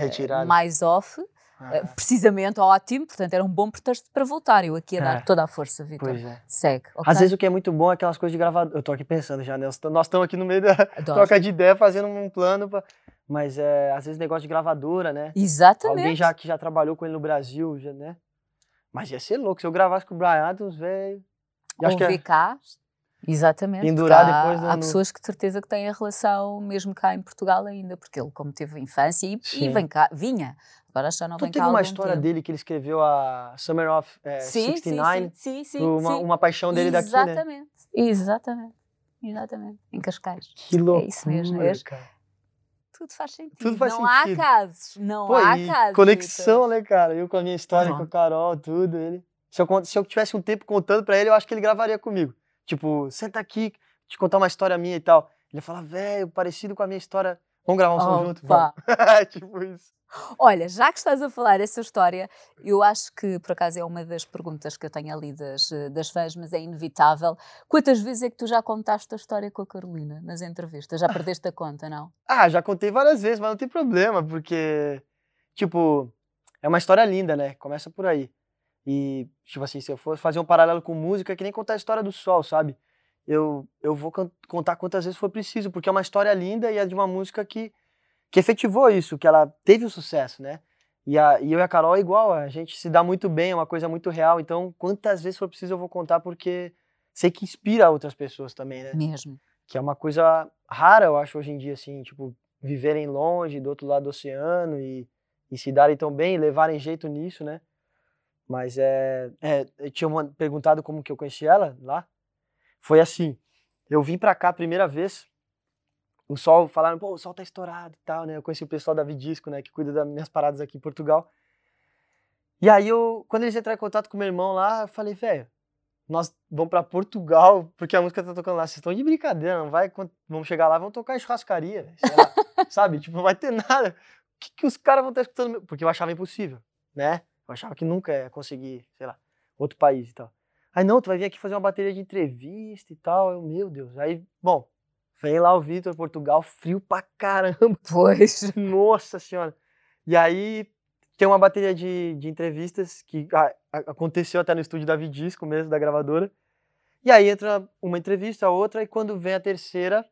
Retirado. mais off. Ah, Eh, precisamente ótimo, portanto era um bom pretexto para voltar. Eu aqui a dar É. toda a força, Vitor. pois é. Segue. ok? Às vezes o que é muito bom é aquelas coisas de gravador. Eu tô aqui pensando já, né? Nós estamos aqui no meio da Adoro. troca de ideia, fazendo um plano. Mas é, às vezes negócio de gravadora, né? Exatamente. Alguém já, que já trabalhou com ele no Brasil, já, né? Mas ia ser louco. Se eu gravasse com o Brian Adams, velho. Acho Ou que é- VK. Exatamente. Pendurar porque há, depois no- há pessoas que de certeza que têm a relação mesmo cá em Portugal ainda, porque ele como teve infância e, e vem cá, vinha. Agora já não Tu vem teve cá há uma algum história tempo. dele que ele escreveu a Summer of é, sim, 69, sim, sim, sim, uma, sim. uma paixão dele daqui, né? Exatamente, exatamente, exatamente. Em Cascais. Que loucura, isso mesmo, cara. Tudo faz sentido. Tudo faz não há sentido. casos, não Pô, há casos. conexão, né, cara? Eu com a minha história, com a. Carol, tudo, ele... Se eu, se eu tivesse um tempo contando pra ele, eu acho que ele gravaria comigo. Tipo, senta aqui, te contar uma história minha e tal. Ele ia falar, velho, parecido com a minha história, vamos gravar um som junto? Vamos. tipo isso. Olha, já que estás a falar essa história, eu acho que por acaso é uma das perguntas que eu tenho ali das, eh, das fãs, mas é inevitável. Quantas vezes é que tu já contaste a história com a Carolina nas entrevistas? Já perdeste a conta, não? Ah, já contei várias vezes, mas não tem problema, porque, tipo, é uma história linda, né? Começa por aí. E, tipo assim, se eu for fazer um paralelo com música, é que nem contar a história do sol, sabe? Eu, eu vou contar quantas vezes for preciso, porque é uma história linda e é de uma música que, que efetivou isso, que ela teve o sucesso, né? E, a, e eu e a Carol é igual, a gente se dá muito bem, é uma coisa muito real. Então, quantas vezes for preciso, eu vou contar, porque sei que inspira outras pessoas também, né? Mesmo. que é uma coisa rara, eu acho, hoje em dia, assim, tipo, viverem longe, do outro lado do oceano e, e se darem tão bem, levarem jeito nisso, né? Mas é, é eu tinha uma- perguntado como que eu conheci ela lá. Foi assim, eu vim pra cá a primeira vez, o Sol, falaram, pô, o Sol tá estourado e tal, né? Eu conheci o pessoal da Vidisco, né, que cuida das minhas paradas aqui em Portugal. E aí eu, quando eles entraram em contato com meu irmão lá, eu falei, velho, nós vamos pra Portugal, porque a música tá tocando lá. Vocês estão de brincadeira, não vai? Vamos chegar lá, vamos tocar em churrascaria, lá, sabe? Tipo, não vai ter nada. O que, que os caras vão estar escutando? meu- Porque eu achava impossível, né? Eu achava que nunca ia conseguir, sei lá, outro país e tal. Aí, não, tu vai vir aqui fazer uma bateria de entrevista e tal. Eu, meu Deus. Aí, bom, vem lá o Vitor, Portugal, frio pra caramba. Pois. Nossa senhora. E aí tem uma bateria de, de entrevistas que a- a- aconteceu até no estúdio da Vidisco mesmo, da gravadora. E aí entra uma entrevista, outra, e quando vem a terceira,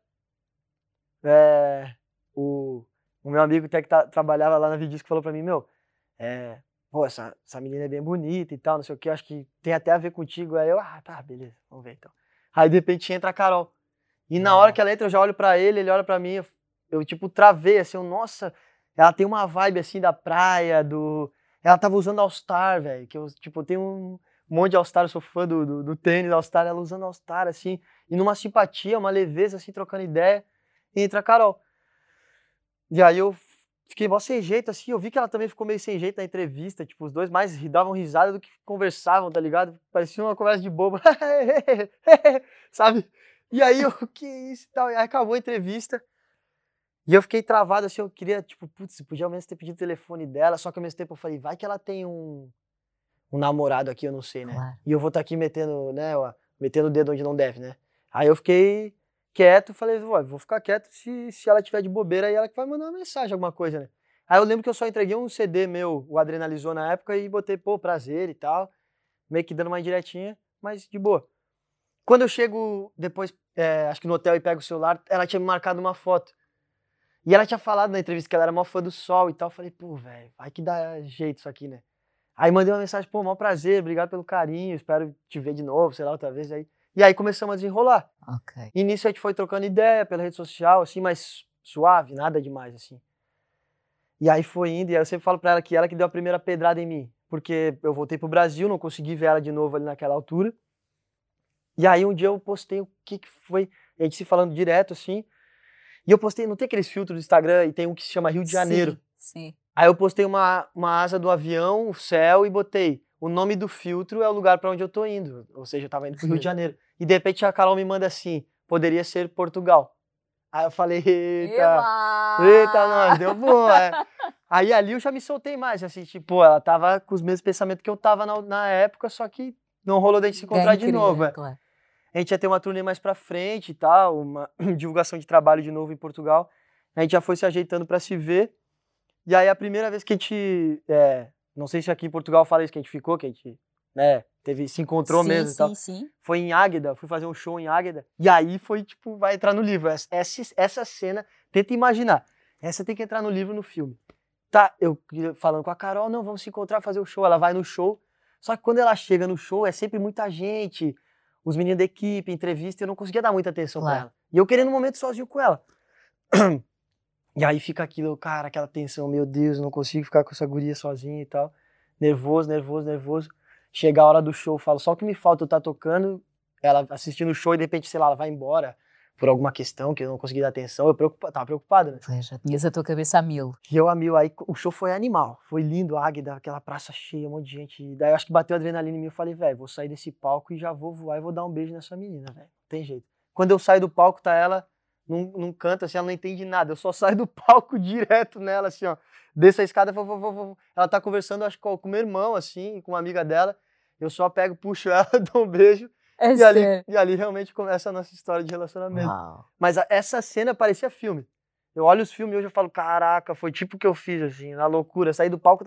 é, o, o meu amigo até que tá- trabalhava lá na Vidisco falou pra mim, meu, é, pô, essa, essa menina é bem bonita e tal, não sei o que, acho que tem até a ver contigo. Aí eu, ah, tá, beleza, vamos ver então. Aí de repente entra a Carol. E na hora que ela entra, eu já olho pra ele, ele olha pra mim, eu, eu, tipo travei assim, eu, nossa, ela tem uma vibe assim da praia, do. Ela tava usando All-Star, velho. Que eu, tipo, tenho um monte de All-Star, eu sou fã do, do, do tênis All-Star, ela usando All-Star, assim, e numa simpatia, uma leveza, assim, trocando ideia. Entra a Carol. E aí eu fiquei mó sem jeito, assim, eu vi que ela também ficou meio sem jeito na entrevista, tipo, os dois mais davam risada do que conversavam, tá ligado? Parecia uma conversa de bobo, sabe? E aí eu, que isso e tal, e aí acabou a entrevista, e eu fiquei travado, assim, eu queria, tipo, putz, podia ao menos ter pedido o telefone dela, só que ao mesmo tempo eu falei, vai que ela tem um, um namorado aqui, eu não sei, né? Claro. E eu vou estar aqui metendo, né, ó, metendo o dedo onde não deve, né? Aí eu fiquei quieto, falei, "Ué, vou ficar quieto se, se ela tiver de bobeira aí ela que vai mandar uma mensagem, alguma coisa, né? Aí eu lembro que eu só entreguei um CD meu, o Adrenalizou na época, e botei, pô, prazer e tal, meio que dando uma indiretinha, mas de boa. Quando eu chego depois, é, acho que no hotel e pego o celular, ela tinha me marcado uma foto. E ela tinha falado na entrevista que ela era mó fã do sol e tal. Eu falei, pô, velho, vai que dá jeito isso aqui, né? Aí mandei uma mensagem, pô, maior prazer, obrigado pelo carinho, espero te ver de novo, sei lá, outra vez aí. E aí começamos a desenrolar. Ok. E nisso a gente foi trocando ideia pela rede social, assim, mas suave, nada demais, assim. E aí foi indo, e aí eu sempre falo pra ela que ela que deu a primeira pedrada em mim. Porque eu voltei pro Brasil, não consegui ver ela de novo ali naquela altura. E aí um dia eu postei o que, que foi, a gente se falando direto assim. E eu postei, não tem aqueles filtros do Instagram e tem um que se chama Rio de Janeiro. Sim, sim. Aí eu postei uma, uma asa do avião, o céu, e botei o nome do filtro é o lugar para onde eu tô indo. Ou seja, eu tava indo pro Rio de Janeiro. E de repente a Carol me manda assim, poderia ser Portugal. Aí eu falei, eita, eita, nós, deu boa. é. Aí ali eu já me soltei mais, assim, tipo, ela tava com os mesmos pensamentos que eu tava na, na época, só que não rolou da gente se encontrar Quem de queria, novo. é. claro. A gente ia ter uma turnê mais pra frente e tal, uma divulgação de trabalho de novo em Portugal. A gente já foi se ajeitando pra se ver. E aí a primeira vez que a gente, é, não sei se aqui em Portugal fala isso que a gente ficou, que a gente, né, teve, se encontrou sim, mesmo e sim, tal. sim. Foi em Águeda, fui fazer um show em Águeda. E aí foi tipo, vai entrar no livro. Essa, essa, cena, tenta imaginar. Essa tem que entrar no livro, no filme. Tá, eu falando com a Carol, não, vamos se encontrar, fazer o show. Ela vai no show. Só que quando ela chega no show, é sempre muita gente. Os meninos da equipe, entrevista, eu não conseguia dar muita atenção Claro. pra ela. E eu querendo um momento sozinho com ela. E aí fica aquilo, cara, aquela tensão, meu Deus, não consigo ficar com essa guria sozinho e tal. Nervoso, nervoso, nervoso. Chega a hora do show, falo, só o que me falta eu tá tocando, ela assistindo o show e de repente, sei lá, ela vai embora por alguma questão que eu não consegui dar atenção. Eu preocupa, tava preocupado, né? Pois, já tinhas a tua cabeça a mil. E eu a mil, aí o show foi animal. Foi lindo, Águeda, aquela praça cheia, um monte de gente. Daí eu acho que bateu a adrenalina em mim. Eu falei, velho, vou sair desse palco e já vou voar e vou dar um beijo nessa menina, velho. Não tem jeito. Quando eu saio do palco, tá ela num, num canto, assim, ela não entende nada. Eu só saio do palco direto nela, assim, ó. Desço a escada, vou, vou, vou, vou. ela tá conversando, acho com o meu irmão, assim, com uma amiga dela. Eu só pego, puxo ela, dou um beijo. É E ali, e ali realmente começa a nossa história de relacionamento. Uau. Mas a- essa cena parecia filme. Eu olho os filmes hoje e falo, caraca, foi tipo o que eu fiz, assim, na loucura. Saí do palco.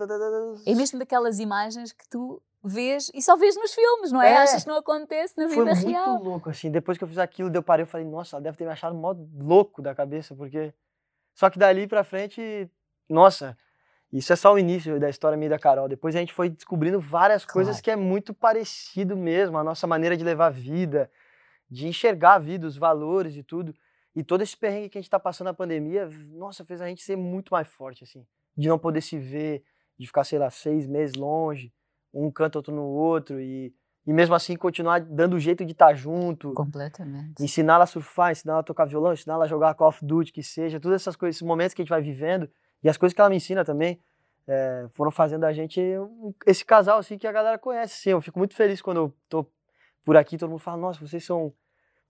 É mesmo daquelas imagens que tu vês e só vês nos filmes, não é? É. Achas que não acontece na Foi vida muito real. louco, assim. Depois que eu fiz aquilo, deu parei, eu falei, nossa, ela deve ter me achado mó louco da cabeça, porque. Só que dali pra frente, nossa, isso é só o início da história minha e da Carol. Depois a gente foi descobrindo várias coisas Claro. que é muito parecido mesmo, a nossa maneira de levar a vida, de enxergar a vida, os valores e tudo. E todo esse perrengue que a gente tá passando na pandemia, nossa, fez a gente ser muito mais forte, assim. De não poder se ver, de ficar, sei lá, seis meses longe, um canta outro no outro, e, e mesmo assim continuar dando jeito de estar junto, Completamente. ensinar ela a surfar, ensinar ela a tocar violão, ensinar ela a jogar Call of Duty, que seja, todas essas coisas, esses momentos que a gente vai vivendo, e as coisas que ela me ensina também, eh, foram fazendo a gente esse casal, assim, que a galera conhece, assim. Eu fico muito feliz quando eu tô por aqui, todo mundo fala, nossa, vocês são...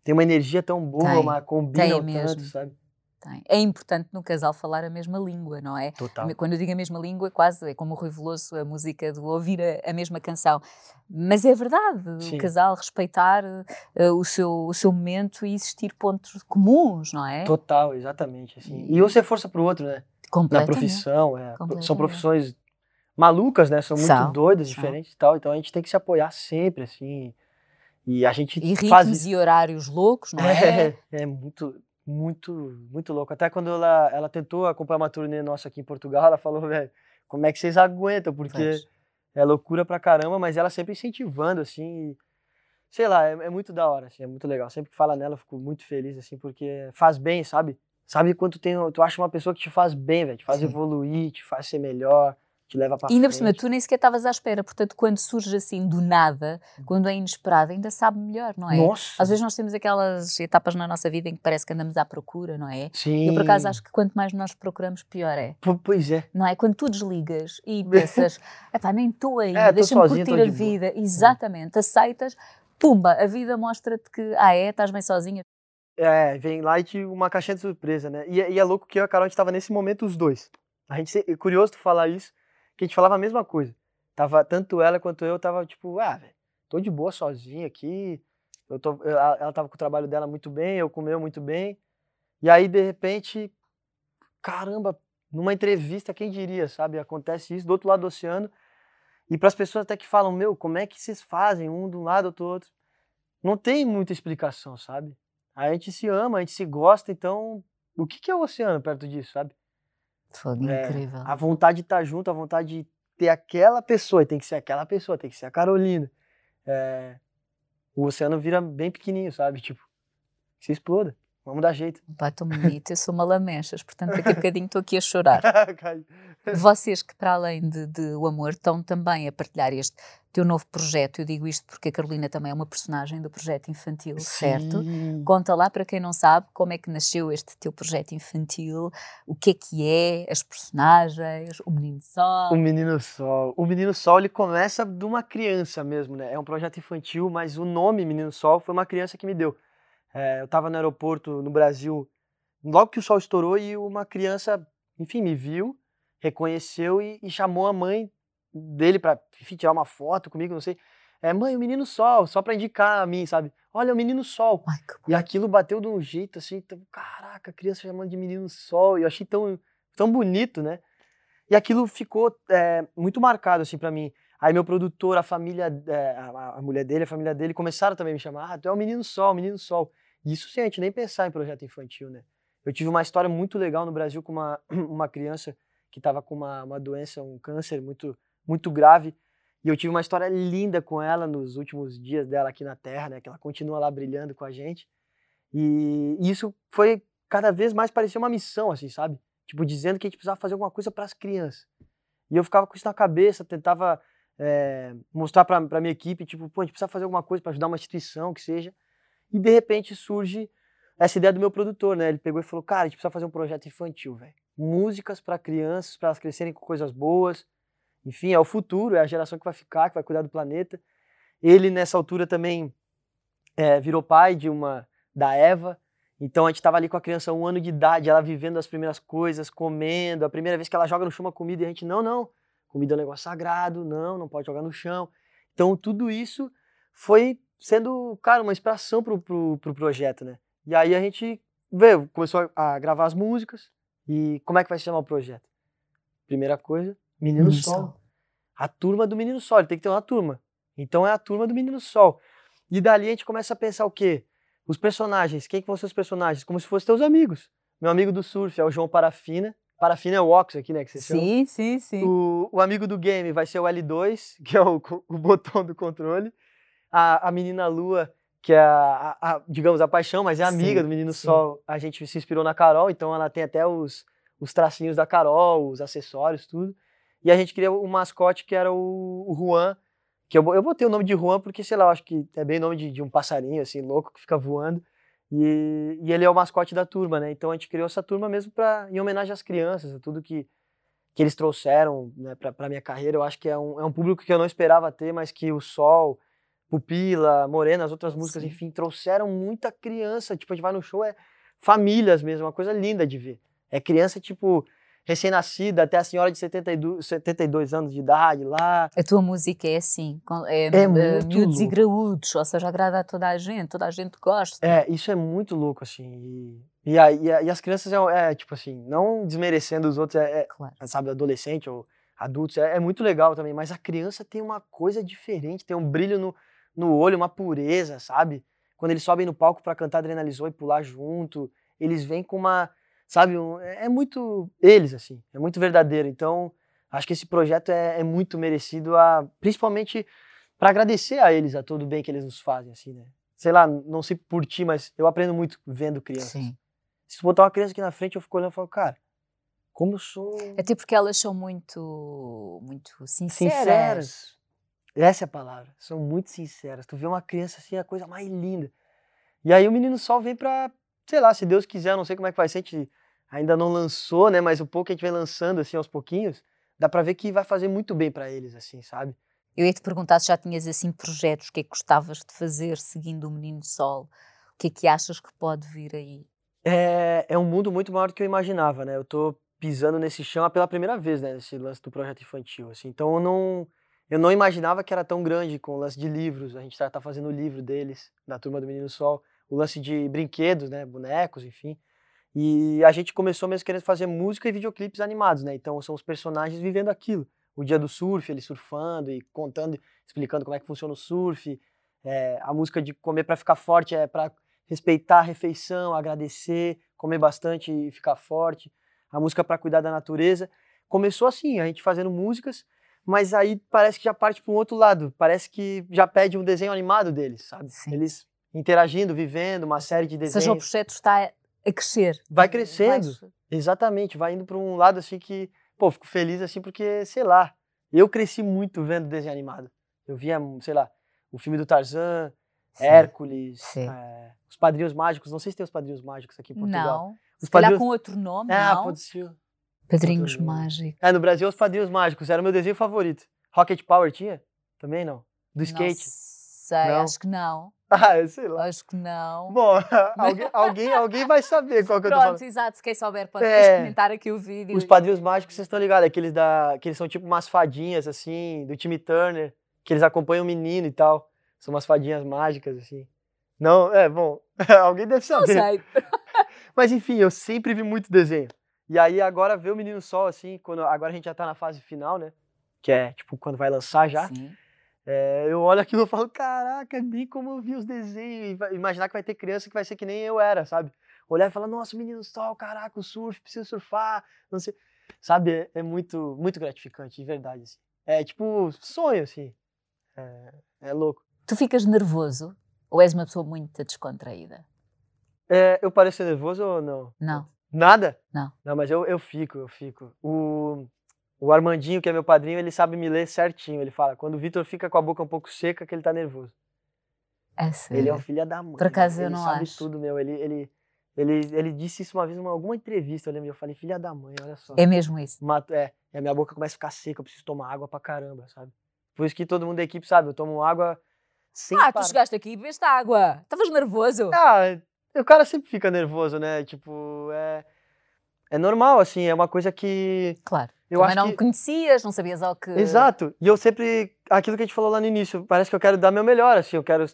Tem uma energia tão boa, Tem, mas combinam tanto, mesmo. sabe? Tem. É importante no casal falar a mesma língua, não é? Total. Quando eu digo a mesma língua, é quase é como o Rui Veloso, a música do ouvir a, a mesma canção. Mas é verdade, Sim. o casal respeitar eh, o, seu, o seu momento e existir pontos comuns, não é? Total, exatamente, assim. E- um ser força pro outro, né? Na Completamente. profissão, é. São profissões malucas, né? São muito doidas, diferentes e tal. Então a gente tem que se apoiar sempre, assim. E a gente E faz ritmos isso. e horários loucos, não é? É, é muito, muito, muito louco. Até quando ela, ela tentou acompanhar uma turnê nossa aqui em Portugal, ela falou, velho, como é que vocês aguentam? Porque é loucura pra caramba, mas ela sempre incentivando, assim. e, sei lá, é, é muito da hora, assim, é muito legal. Sempre que fala nela, eu fico muito feliz, assim, porque faz bem, sabe? Sabe quando tem, tu acha uma pessoa que te faz bem, velho, te faz Sim. evoluir, te faz ser melhor, te leva pra E ainda por cima, tu nem sequer estavas à espera, portanto, quando surge assim do nada, quando é inesperado, ainda sabe melhor, não é? Nossa! Às vezes nós temos aquelas etapas na nossa vida em que parece que andamos à procura, não é? Sim. Eu, por acaso, acho que quanto mais nós procuramos, pior é. P- Pois é. Não é? Quando tu desligas e pensas, epá, nem estou ainda, É, deixa-me curtir a de boa." vida. Exatamente, aceitas, pumba, a vida mostra-te que, ah é, estás bem sozinha. É, vem lá e uma caixinha de surpresa, né? E, é- e é louco que eu e a Carol, a gente tava nesse momento os dois. A gente, é curioso tu falar isso, que a gente falava a mesma coisa. Tava, tanto ela quanto eu, tava tipo, ah, tô de boa sozinha aqui. Eu tô, ela, tava com o trabalho dela muito bem, eu com meu muito bem. E aí, de repente, caramba, numa entrevista, quem diria, sabe? Acontece isso do outro lado do oceano. E para as pessoas até que falam, meu, como é que vocês fazem um de um lado do outro? Não tem muita explicação, sabe? A gente se ama, a gente se gosta, então o que que é o oceano perto disso, sabe? Fogo É, incrível. A vontade de estar junto, a vontade de ter aquela pessoa, e tem que ser aquela pessoa, tem que ser a Carolina. É, o oceano vira bem pequenininho, sabe? Tipo, se exploda, vamos dar jeito. Pá, tão bonito, eu sou uma lamechas, portanto daqui a bocadinho estou aqui a chorar. Vocês que, para além de, de, o amor, estão também a partilhar este teu novo projeto. Eu digo isto porque a Carolina também é uma personagem do projeto infantil, Sim. certo? Conta lá para quem não sabe como é que nasceu este teu projeto infantil, o que é que é, as personagens, o Menino Sol. O Menino Sol. O Menino Sol ele começa de uma criança mesmo, né? É um projeto infantil, mas o nome Menino Sol foi uma criança que me deu. É, eu estava no aeroporto no Brasil logo que o sol estourou e uma criança, enfim, me viu, reconheceu e, e chamou a mãe dele para tirar uma foto comigo, não sei. É, mãe, o menino sol, só para indicar a mim, sabe? Olha, o menino sol. Ai, e aquilo bateu de um jeito assim, tão, caraca, a criança chamando de menino sol, e eu achei tão, tão bonito, né? E aquilo ficou é, muito marcado assim para mim. Aí meu produtor, a família, é, a, mulher dele, a família dele começaram também a me chamar, ah, tu é o menino sol, o menino sol. E isso sem a gente nem pensar em projeto infantil, né? Eu tive uma história muito legal no Brasil com uma, uma criança que estava com uma, uma doença, um câncer muito, muito grave. E eu tive uma história linda com ela nos últimos dias dela aqui na Terra, né? Que ela continua lá brilhando com a gente. E isso foi cada vez mais parecia uma missão, assim, sabe? Tipo, dizendo que a gente precisava fazer alguma coisa para as crianças. E eu ficava com isso na cabeça, tentava é, mostrar para a minha equipe, tipo, pô, a gente precisa fazer alguma coisa para ajudar uma instituição, que seja. E de repente surge essa ideia do meu produtor, né? Ele pegou e falou: "Cara, a gente precisa fazer um projeto infantil, velho. Músicas para crianças, para elas crescerem com coisas boas. Enfim, é o futuro, é a geração que vai ficar, que vai cuidar do planeta." Ele nessa altura também é, virou pai de uma da Eva. Então a gente estava ali com a criança um ano de idade, ela vivendo as primeiras coisas, comendo, a primeira vez que ela joga no chão uma comida e a gente não, não, comida é um negócio sagrado, não, não pode jogar no chão. Então tudo isso foi sendo, cara, uma inspiração pro, pro, pro projeto, né? E aí a gente veio, começou a, gravar as músicas. E como é que vai se chamar o projeto? Primeira coisa, Menino, Menino Sol. Sol. A turma do Menino Sol, ele tem que ter uma turma. Então é a turma do Menino Sol. E dali a gente começa a pensar o quê? Os personagens. Quem que vão ser os personagens? Como se fossem teus amigos. Meu amigo do surf é o João Parafina. Parafina é o Ox aqui, né? Que você sim, chama. sim, sim. O, o, amigo do game vai ser o L2, que é o, o botão do controle. A, a menina Lua que é, a, a, digamos, a paixão, mas é amiga sim, do Menino sim. Sol. A gente se inspirou na Carol, então ela tem até os, os tracinhos da Carol, os acessórios, tudo. E a gente queria um mascote que era o, o Juan, que eu, eu botei o nome de Juan porque, sei lá, eu acho que é bem nome de, de um passarinho, assim, louco, que fica voando. E, e, ele é o mascote da turma, né? Então a gente criou essa turma mesmo pra, em homenagem às crianças, a tudo que, que eles trouxeram né, para a minha carreira. Eu acho que é um, é um público que eu não esperava ter, mas que o Sol Pupila, Morena, as outras músicas, Sim. enfim, trouxeram muita criança. Tipo, a gente vai no show, é famílias mesmo, uma coisa linda de ver. É criança, tipo, recém-nascida, até a senhora de 72, 72 anos de idade lá. A tua música é assim, é, é uh, miúdos louco. e graúdos, ou seja, agrada a toda a gente, toda a gente gosta. É, isso é muito louco, assim. E, e, a, e, a, e as crianças, é, é, tipo assim, não desmerecendo os outros, é, é claro. sabe, adolescente ou adultos, é, é muito legal também, mas a criança tem uma coisa diferente, tem um brilho no no olho, uma pureza, sabe? Quando eles sobem no palco para cantar Adrenalizou e pular junto, eles vêm com uma, sabe, um, é, é muito eles, assim, é muito verdadeiro. Então, acho que esse projeto é, é muito merecido, a, principalmente para agradecer a eles, a todo o bem que eles nos fazem, assim, né? Sei lá, não sei por ti, mas eu aprendo muito vendo crianças. Sim. Se botar uma criança aqui na frente, eu fico olhando e falo, cara, como eu sou. Até porque elas são muito, muito sinceras. Sinceras. Essa é a palavra. São muito sinceras. Tu vê uma criança assim, a coisa mais linda. E aí o Menino Sol vem pra, sei lá, se Deus quiser, não sei como é que vai ser, a gente ainda não lançou, né? Mas o pouco que a gente vem lançando, assim, aos pouquinhos, dá pra ver que vai fazer muito bem para eles, assim, sabe? Eu ia te perguntar se já tinhas, assim, projetos, o que é que gostavas de fazer seguindo o Menino Sol? O que é que achas que pode vir aí? É, é um mundo muito maior do que eu imaginava, né? Eu tô pisando nesse chão pela primeira vez, né? Nesse lance do projeto infantil, assim. Então eu não eu não imaginava que era tão grande com o lance de livros. A gente está tá fazendo o livro deles, da Turma do Menino Sol. O lance de brinquedos, né? Bonecos, enfim. E a gente começou mesmo querendo fazer música e videoclipes animados, né? Então são os personagens vivendo aquilo. O dia do surf, ele surfando e contando, explicando como é que funciona o surf. É, a música de comer para ficar forte é para respeitar a refeição, agradecer, comer bastante e ficar forte. A música para cuidar da natureza. Começou assim, a gente fazendo músicas mas aí parece que já parte para um outro lado. Parece que já pede um desenho animado deles, sabe? Sim. Eles interagindo, vivendo, uma série de desenhos. Ou seja, o projeto está a crescer. Vai crescendo. Vai... Exatamente, vai indo para um lado assim que pô, fico feliz assim porque, sei lá, eu cresci muito vendo desenho animado. Eu via, sei lá, o filme do Tarzan, Sim. Hércules, Sim. é, os Padrinhos Mágicos. Não sei se tem os Padrinhos Mágicos aqui em Portugal. Não. Os Se Padrinhos... com outro nome, Ah, não? pode ser. Padrinhos outro. Mágicos. É, no Brasil, os Padrinhos Mágicos. Era o meu desenho favorito. Rocket Power tinha? Também não. Do skate? Não sei, Não? acho que não. Ah, sei lá. Acho que não. Bom, alguém, alguém, alguém vai saber qual que eu tô falando. Pronto, exato. Quem souber pode É. comentar aqui o vídeo. Os Padrinhos Mágicos, vocês estão ligados? Aqueles da, que eles são tipo umas fadinhas, assim, do time Turner, que eles acompanham o menino e tal. São umas fadinhas mágicas, assim. Não, é, bom, alguém deve Não saber. sei. Mas enfim, eu sempre vi muito desenho. E aí agora ver o Menino Sol, assim, quando agora a gente já tá na fase final, né? Que é, tipo, quando vai lançar já. Sim. É, eu olho aquilo e falo, caraca, é bem como eu vi os desenhos. E imaginar que vai ter criança que vai ser que nem eu era, sabe? Olhar e falar, nossa, menino sol, caraca, o surf, preciso surfar, não sei. Sabe, é, é muito, muito gratificante, de verdade. Assim. É tipo sonho, assim. É, é louco. Tu ficas nervoso ou és uma pessoa muito descontraída? É, eu pareço nervoso ou não? Não. Nada? Não. Não, mas eu, eu fico, eu fico. O, o Armandinho, que é meu padrinho, ele sabe me ler certinho. Ele fala, quando o Vitor fica com a boca um pouco seca, que ele tá nervoso. É sério. Ele é um filho da mãe. Por acaso velho. eu ele não sabe acho. tudo, meu. Ele, ele, ele, ele disse isso uma vez em uma- alguma entrevista, eu lembro. Eu falei, filha da mãe, olha só. É mesmo isso. Mato, é, e a minha boca começa a ficar seca, eu preciso tomar água pra caramba, sabe? Por isso que todo mundo da equipe sabe, eu tomo água sem ah, tu parar. chegaste aqui e bebeste água. Estavas nervoso. Ah, o cara sempre fica nervoso, né? Tipo, é, é normal, assim, é uma coisa que Claro. Eu acho não que... conhecias, não sabias ao que. Exato. E eu sempre, aquilo que a gente falou lá no início, parece que eu quero dar meu melhor, assim, eu quero,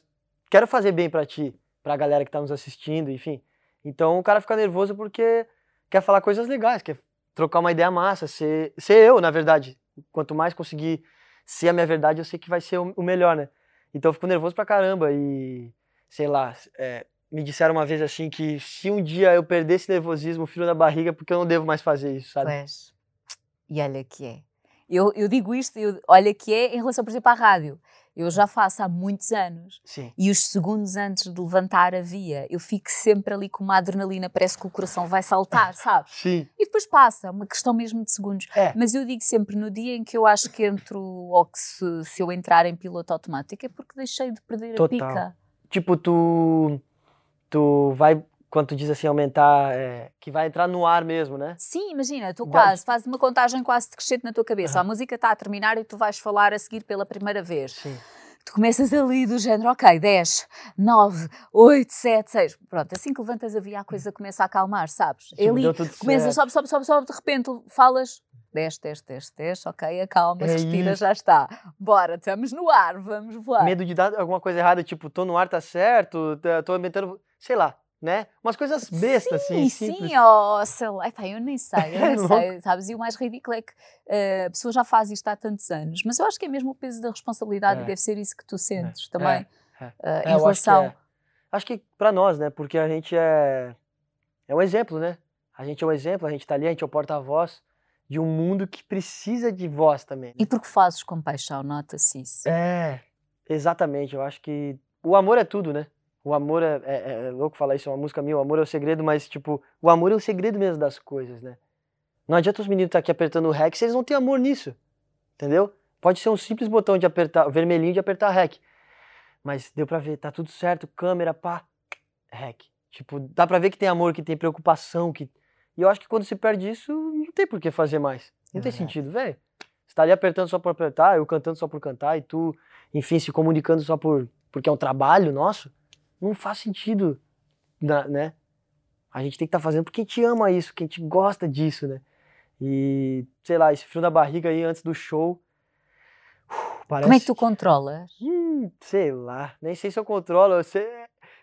quero fazer bem pra ti, pra galera que tá nos assistindo, enfim. Então o cara fica nervoso porque quer falar coisas legais, quer trocar uma ideia massa, ser, ser eu, na verdade. Quanto mais conseguir ser a minha verdade, eu sei que vai ser o, o melhor, né? Então eu fico nervoso pra caramba e, sei lá, é, me disseram uma vez assim que se um dia eu perder esse nervosismo, o frio na barriga, porque eu não devo mais fazer isso, sabe? Pois. E olha que é. Eu, eu digo isto, eu, olha que é em relação, por exemplo, à rádio. Eu já faço há muitos anos Sim. e os segundos antes de levantar a via, eu fico sempre ali com uma adrenalina, parece que o coração vai saltar, sabe? Sim. E depois passa, é uma questão mesmo de segundos. É. Mas eu digo sempre, no dia em que eu acho que entro, ou que se, se eu entrar em piloto automático, é porque deixei de perder Total. a pica. tipo, tu, tu vai, quando tu diz assim, aumentar, é, que vai entrar no ar mesmo, né? Sim, imagina, tu quase, fazes uma contagem quase decrescente na tua cabeça. Aham. A música está a terminar e tu vais falar a seguir pela primeira vez. Sim. Tu começas ali do género, ok, 10, 9, 8, 7, 6. Pronto, assim que levantas a via, a coisa começa a acalmar, sabes? Tipo, ali, começas, sobe, sobe, sobe, sobe, de repente falas 10, 10, 10, 10, ok, acalma, É respira, isso. já está. Bora, estamos no ar, vamos voar. Medo de dar alguma coisa errada, tipo, tô no ar, tá certo, tô aumentando, sei lá, né? Umas coisas bestas, assim, Sim, simples. sim, oh, sei lá, epá, eu nem sei, eu É nem sei, sabes? E o mais ridículo é que eh, a pessoa já faz isto há tantos anos, mas eu acho que é mesmo o peso da responsabilidade É. e deve ser isso que tu sentes também, é. eh, É, em eu acho que relação. é. Acho que pra nós, né? Porque a gente é. É um exemplo, né? A gente é um exemplo, a gente tá ali, a gente é o porta-voz de um mundo que precisa de voz também. né? E porque fazes com paixão, nota-se isso. É, exatamente. Eu acho que o amor é tudo, né? O amor é, é- é louco falar isso, é uma música minha, o amor é o segredo, mas, tipo, o amor é o segredo mesmo das coisas, né? Não adianta os meninos estar aqui apertando o REC se eles não têm amor nisso, entendeu? Pode ser um simples botão de apertar, vermelhinho de apertar REC. Mas deu pra ver, tá tudo certo, câmera, pá, REC. Tipo, dá pra ver que tem amor, que tem preocupação, que... E eu acho que quando se perde isso, não tem por que fazer mais. Não tem Exato. sentido, velho. Você tá ali apertando só por apertar, eu cantando só por cantar, e tu, enfim, se comunicando só por porque é um trabalho nosso, não faz sentido, né? A gente tem que estar fazendo porque a gente ama isso, porque a gente gosta disso, né? E, sei lá, esse frio na barriga aí antes do show. parece Como é que tu controlas? Hum, sei lá, nem sei se eu controlo. Eu, sei-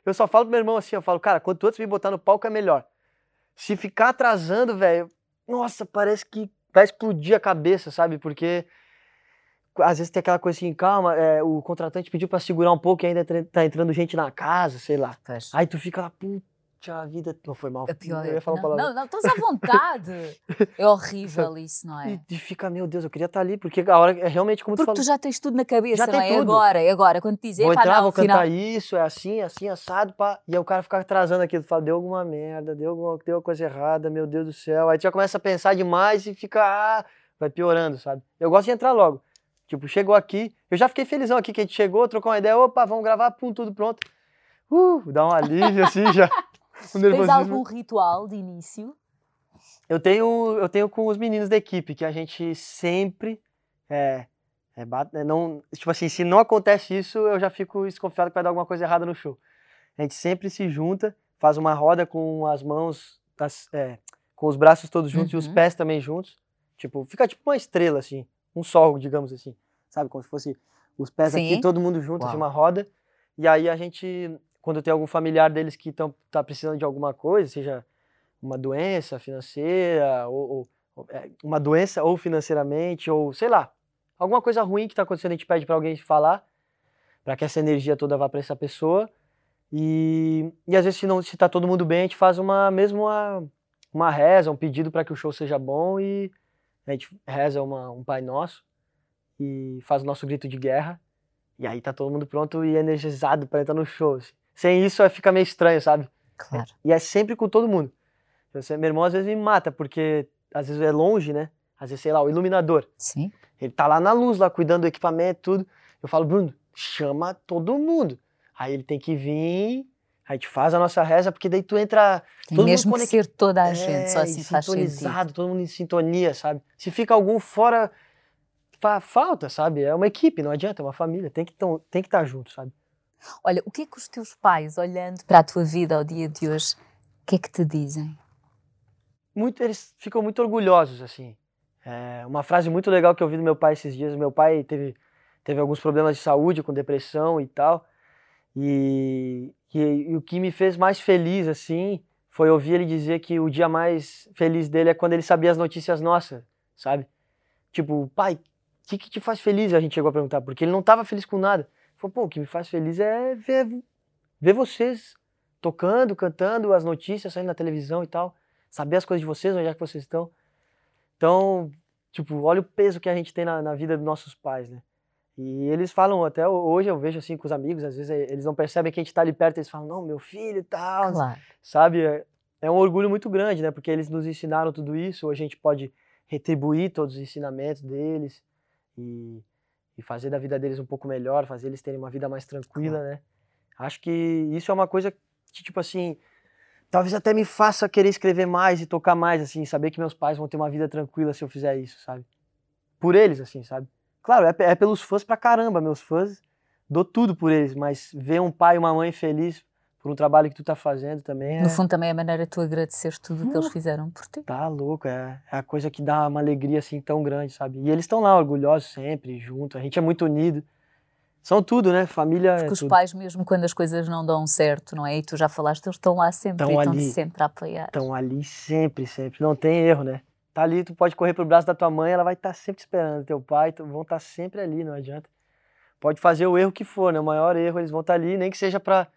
eu só falo pro meu irmão assim, eu falo, cara, quanto antes me botar no palco é melhor. Se ficar atrasando, velho, nossa, parece que vai explodir a cabeça, sabe? Porque às vezes tem aquela coisa assim, calma, é, o contratante pediu pra segurar um pouco e ainda tá entrando gente na casa, sei lá. Pois. Aí tu fica lá, putz, a vida. Não foi mal. A pior. Eu ia falar não, uma palavra. não, não, estás à vontade. é horrível isso, não é? E, e fica, meu Deus, eu queria estar ali, porque a hora é realmente como tu Porque falou. tu já tens tudo na cabeça, Já não tem é? tudo. Agora, é agora. Quando te dizem, Vou entrar, não, vou afinal... cantar isso, é assim, assim, assado, pá. E aí o cara fica atrasando aquilo, tu fala, deu alguma merda, deu alguma deu alguma coisa errada, meu Deus do céu. Aí tu já começa a pensar demais e fica, ah, vai piorando, sabe? Eu gosto de entrar logo. Tipo, chegou aqui, eu já fiquei felizão aqui que a gente chegou, trocou uma ideia, opa, vamos gravar, pum, tudo pronto. Uh, dá um alívio assim já. Tens nervosismo. algum ritual de início? Eu tenho, eu tenho com os meninos da equipe, que a gente sempre é, é, é, não, tipo assim, se não acontece isso, eu já fico desconfiado que vai dar alguma coisa errada no show. A gente sempre se junta, faz uma roda com as mãos, das- é, com os braços todos juntos e os Uhum. pés também juntos. Tipo, fica tipo uma estrela assim, um sol, digamos assim, sabe, como se fosse os pés aqui Sim. todo mundo junto, assim, Uau. uma roda. E aí a gente, quando tem algum familiar deles que tão, tá precisando de alguma coisa, seja uma doença financeira, ou, ou- ou, é, uma doença ou financeiramente, ou sei lá, alguma coisa ruim que está acontecendo, a gente pede para alguém falar, para que essa energia toda vá para essa pessoa. E, e às vezes, se não se tá todo mundo bem, a gente faz uma mesmo uma, uma reza, um pedido para que o show seja bom e a gente reza uma, um Pai Nosso e faz o nosso grito de guerra. E aí tá todo mundo pronto e energizado para entrar no show. assim. Sem isso, fica meio estranho, sabe? Claro. E é sempre com todo mundo. Eu sei- meu irmão às vezes me mata, porque às vezes é longe, né? Às vezes, sei lá, o iluminador. Sim. Ele tá lá na luz, lá cuidando do equipamento, tudo. Eu falo, Bruno, chama todo mundo. Aí ele tem que vir, a gente faz a nossa reza, porque daí tu entra Tem Todo mundo mesmo que conect- ser toda a é, gente, só assim faz sentido. todo mundo em sintonia, sabe? Se fica algum fora, fa- falta, sabe? É uma equipe, não adianta, é uma família, tem que tão- tem que estar junto, sabe? Olha, o que é que os teus pais, olhando para a tua vida ao dia de hoje, o que é que te dizem? muito, eles ficam muito orgulhosos, assim. É, uma frase muito legal que eu ouvi do meu pai esses dias. Meu pai teve, teve alguns problemas de saúde, com depressão e tal. E, e, e o que me fez mais feliz, assim, foi ouvir ele dizer que o dia mais feliz dele é quando ele sabia as notícias nossas, sabe? Tipo, pai, o que, que te faz feliz? A gente chegou a perguntar, porque ele não estava feliz com nada. Ele falou, pô, o que me faz feliz é ver, ver vocês tocando, cantando, as notícias saindo na televisão e tal saber as coisas de vocês, onde é que vocês estão. Então, tipo, olha o peso que a gente tem na, na vida dos nossos pais, né? E eles falam, até hoje eu vejo assim com os amigos, às vezes eh, eles não percebem que a gente tá ali perto, eles falam, não, meu filho e tal, Claro. sabe? É, é um orgulho muito grande, né? Porque eles nos ensinaram tudo isso, a gente pode retribuir todos os ensinamentos deles e, e fazer da vida deles um pouco melhor, fazer eles terem uma vida mais tranquila, né? Acho que isso é uma coisa que, tipo assim, talvez até me faça querer escrever mais e tocar mais, assim, saber que meus pais vão ter uma vida tranquila se eu fizer isso, sabe? Por eles, assim, sabe? Claro, é, é pelos fãs pra caramba, meus fãs, dou tudo por eles, mas ver um pai e uma mãe feliz por um trabalho que tu tá fazendo também é... No fundo, também é a maneira de tu agradeceres tudo o que eles Uh. fizeram por ti. Tá louco, é, é a coisa que dá uma alegria assim tão grande, sabe? E eles estão lá orgulhosos sempre, junto, a gente é muito unido. São tudo, né? Família é Porque os tudo. pais, mesmo quando as coisas não dão certo, não é? E tu já falaste, eles estão lá sempre Estão estão ali. sempre a apoiar. Estão ali sempre, sempre. Não tem erro, né? Tá ali, tu pode correr pro braço da tua mãe, ela vai estar sempre esperando. Teu pai, tu- vão estar sempre ali, não adianta. Pode fazer o erro que for, né? O maior erro, eles vão estar ali, nem que seja pra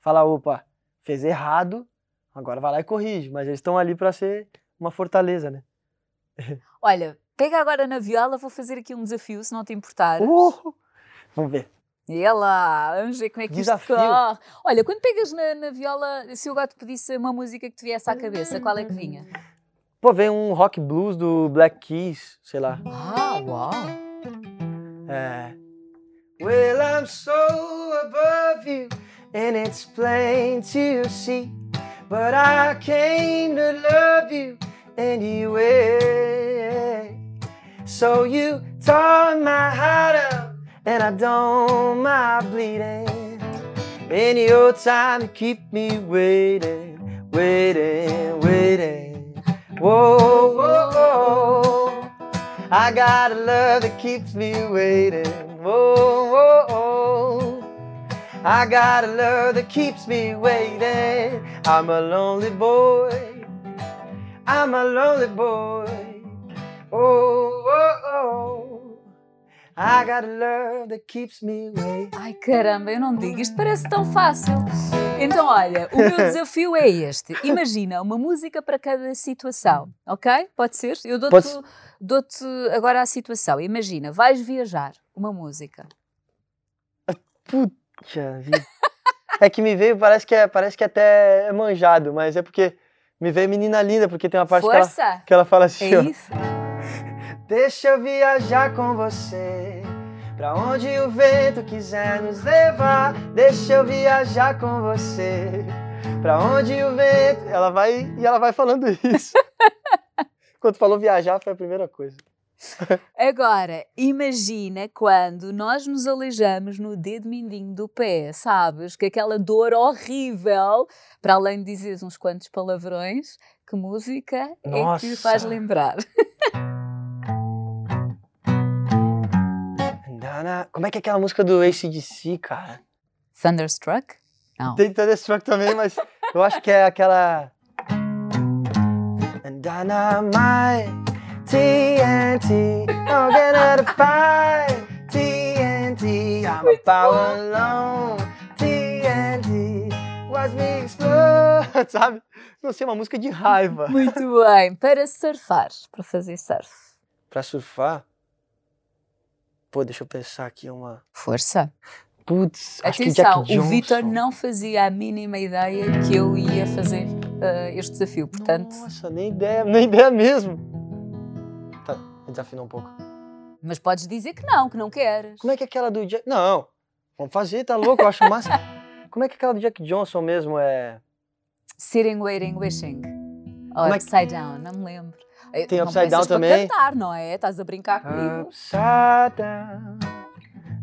falar, opa, fez errado, agora vai lá e corrige. Mas eles estão ali pra ser uma fortaleza, né? Olha, pega agora na viola, vou fazer aqui um desafio, se não te importar. Uh! Vamos ver. E ela, vamos ver como é que Desafio. isto corre. Olha, quando pegas na, na viola, se eu agora te pedisse uma música que te viesse à cabeça, qual é que vinha? Pô, vem um rock blues do Black Keys, sei lá. Ah, uau! É. Well, I'm so above you, and it's plain to see. But I came to love you anyway. So you tore my heart up, and I don't mind bleeding. Any old time to keep me waiting, waiting, waiting. Whoa, whoa, whoa. I got a love that keeps me waiting. Whoa, whoa, whoa. I got a love that keeps me waiting. I'm a lonely boy. I'm a lonely boy. Oh, oh, oh. I got a love that keeps me waiting. Ai caramba, eu não digo, isto parece tão fácil. Então, olha, o meu desafio é este. Imagina uma música para cada situação, ok? Pode ser? Eu dou-te Pode- dou-te agora a situação. Imagina, vais viajar, uma música. Puxa vida. É que me veio, parece que é, parece que até é manjado, mas é porque me veio menina linda, porque tem uma parte que ela, que ela fala assim, É? Deixa eu viajar com você Pra onde o vento quiser nos levar Deixa eu viajar com você Pra onde o vento... Ela vai... E ela vai falando isso Quando falou viajar foi a primeira coisa Agora, imagina quando nós nos aleijamos no dedo mindinho do pé, sabes? Que aquela dor horrível, para além de dizeres uns quantos palavrões, que música é que Nossa. faz lembrar? Como é que é aquela música do ACDC, cara? Thunderstruck? Não. Tem Thunderstruck também, mas eu acho que é aquela. And dynamite, TNT, I'm gonna fight, TNT, I'm a power alone, TNT, watch me explode, sabe? Não sei, uma música de raiva. Muito bem. Para surfar, para fazer surf. Pra surfar? Pô, deixa eu pensar aqui uma. Força. Putz, que Atenção, o Vitor não fazia a mínima ideia que eu ia fazer eh, este desafio. Portanto, Nossa, nem ideia, nem ideia mesmo. Tá, desafinou um pouco. mas podes dizer que não, que não queres. Como é que é aquela do Jack... Não, vamos fazer, tá louco, eu acho massa. Como é que é aquela do Jack Johnson mesmo é... Sitting, waiting, wishing. Ou é que- upside down, não me lembro. Eh, Tem não upside down também? cantar, não é? Estás a brincar comigo. Upside down.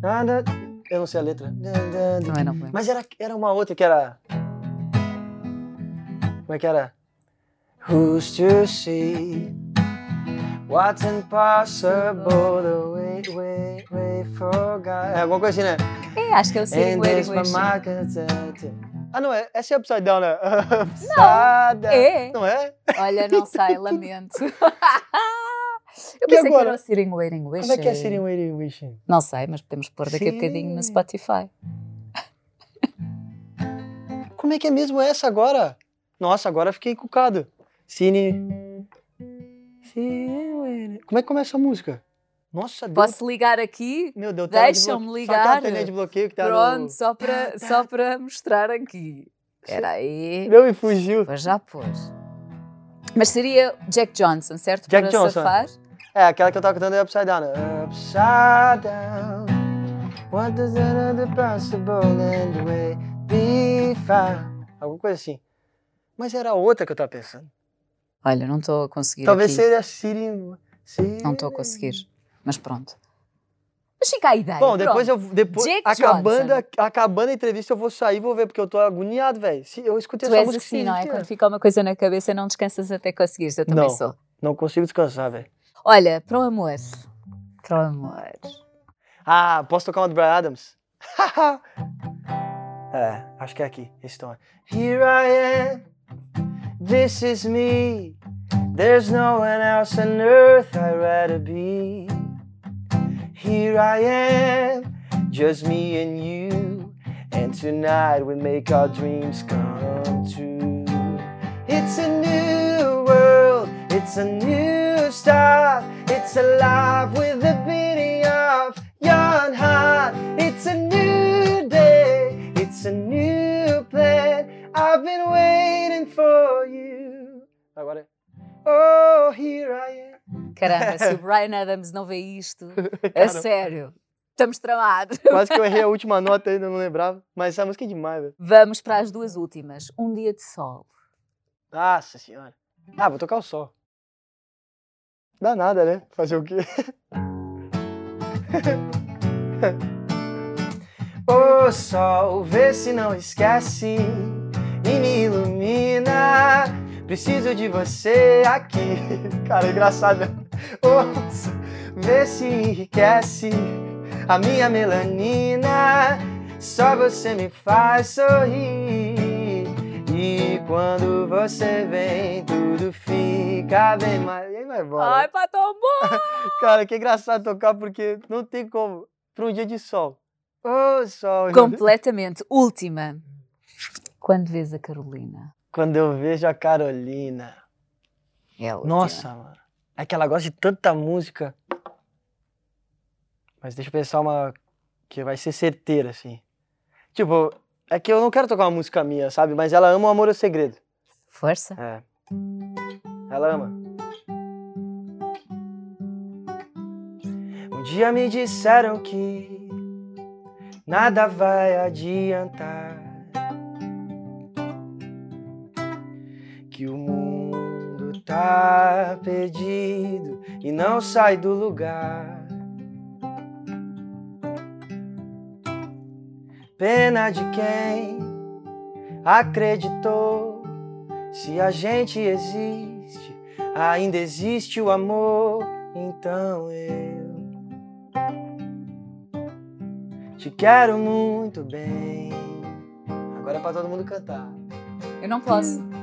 nada- Eu não sei a letra. Não é, não lembro. Mas era, era uma outra que era... Como é que era? Who's to see What's impossible The way, way, way for God É alguma coisa assim, né? É, acho que é o sitting, And there's my market. Ah, não é? Essa é Upside Down, né? Upside Down. É. Não é? Olha, não sei, lamento. Eu pensei que era o sitting, waiting, wishing. Como é que é Sitting Waiting Wishing? Não sei, mas podemos pôr daqui a bocadinho no Sim. Spotify. Como é que é mesmo essa agora? Nossa, agora fiquei encucado. Sitting... Sitting. Como é que começa a música? Nossa, deu... Posso ligar aqui? Meu Deus, de Deixa-me bloque- ligar. Só telinha de bloqueio que tá Pronto, no... só para, só para mostrar aqui. Espera aí. Meu, e fugiu. Pois já pôs. Mas seria Jack Johnson, certo? Jack para Johnson. surfar? É, aquela que eu tava cantando é Upside Down. Upside Down. What does the possible and way be found? Alguma coisa assim. Mas era outra que eu tava pensando. Olha, não estou a conseguir Talvez aqui. Sitting... Sitting... Não estou a conseguir. Mas pronto. Mas fica a ideia. Bom, depois pronto. eu depois Jack acabando, Johnson. a, acabando a entrevista eu vou sair e vou ver porque eu tô agoniado, velho. Eu escutei Tu essa és música assim, esses não é? Quando fica uma coisa na cabeça, não descansas até conseguires. Eu também Não. sou. Não consigo descansar, velho. Olha, para o amor. Para o amor. Ah, posso tocar uma do Brian Adams? é, acho que é aqui. Esse tom. Here I am, this is me. There's no one else on earth I'd rather be. Here I am, just me and you. And tonight we make our dreams come true. It's a new world, it's a new start. It's alive with the beating of your heart. It's a new day, it's a new plan. I've been waiting for you. Oh, here I am. Caramba, se o Brian Adams não vê isto, Cara, sério, estamos tramados. Quase que eu errei a última nota ainda, não lembrava. Mas essa música é demais, velho. Vamos para as duas últimas. Um dia de sol. Nossa senhora. Ah, vou tocar o sol. Dá nada, né? Fazer o quê? Ô sol, vê se não esquece me ilumina. Preciso de você aqui. Cara, é engraçado. sol, vê se enriquece a minha melanina. Só você me faz sorrir. E quando você vem, tudo fica bem mais. E aí vai embora. Ai, pato bom! Cara, que engraçado tocar porque não tem como. Para um dia de sol. Ô, sol. Completamente. Última. Quando vês a Carolina? Quando eu vejo a Carolina. É. Nossa, mano. É que ela gosta de tanta música. Mas deixa eu pensar uma que vai ser certeira, assim. Tipo, é que eu não quero tocar uma música minha, sabe? Mas ela ama o amor é o segredo. Força. É. Ela ama. Um dia me disseram que nada vai adiantar. Que o mundo tá perdido e não sai do lugar. Pena de quem acreditou. Se a gente existe, ainda existe o amor. Então eu te quero muito bem. Agora é pra todo mundo cantar. Eu não posso.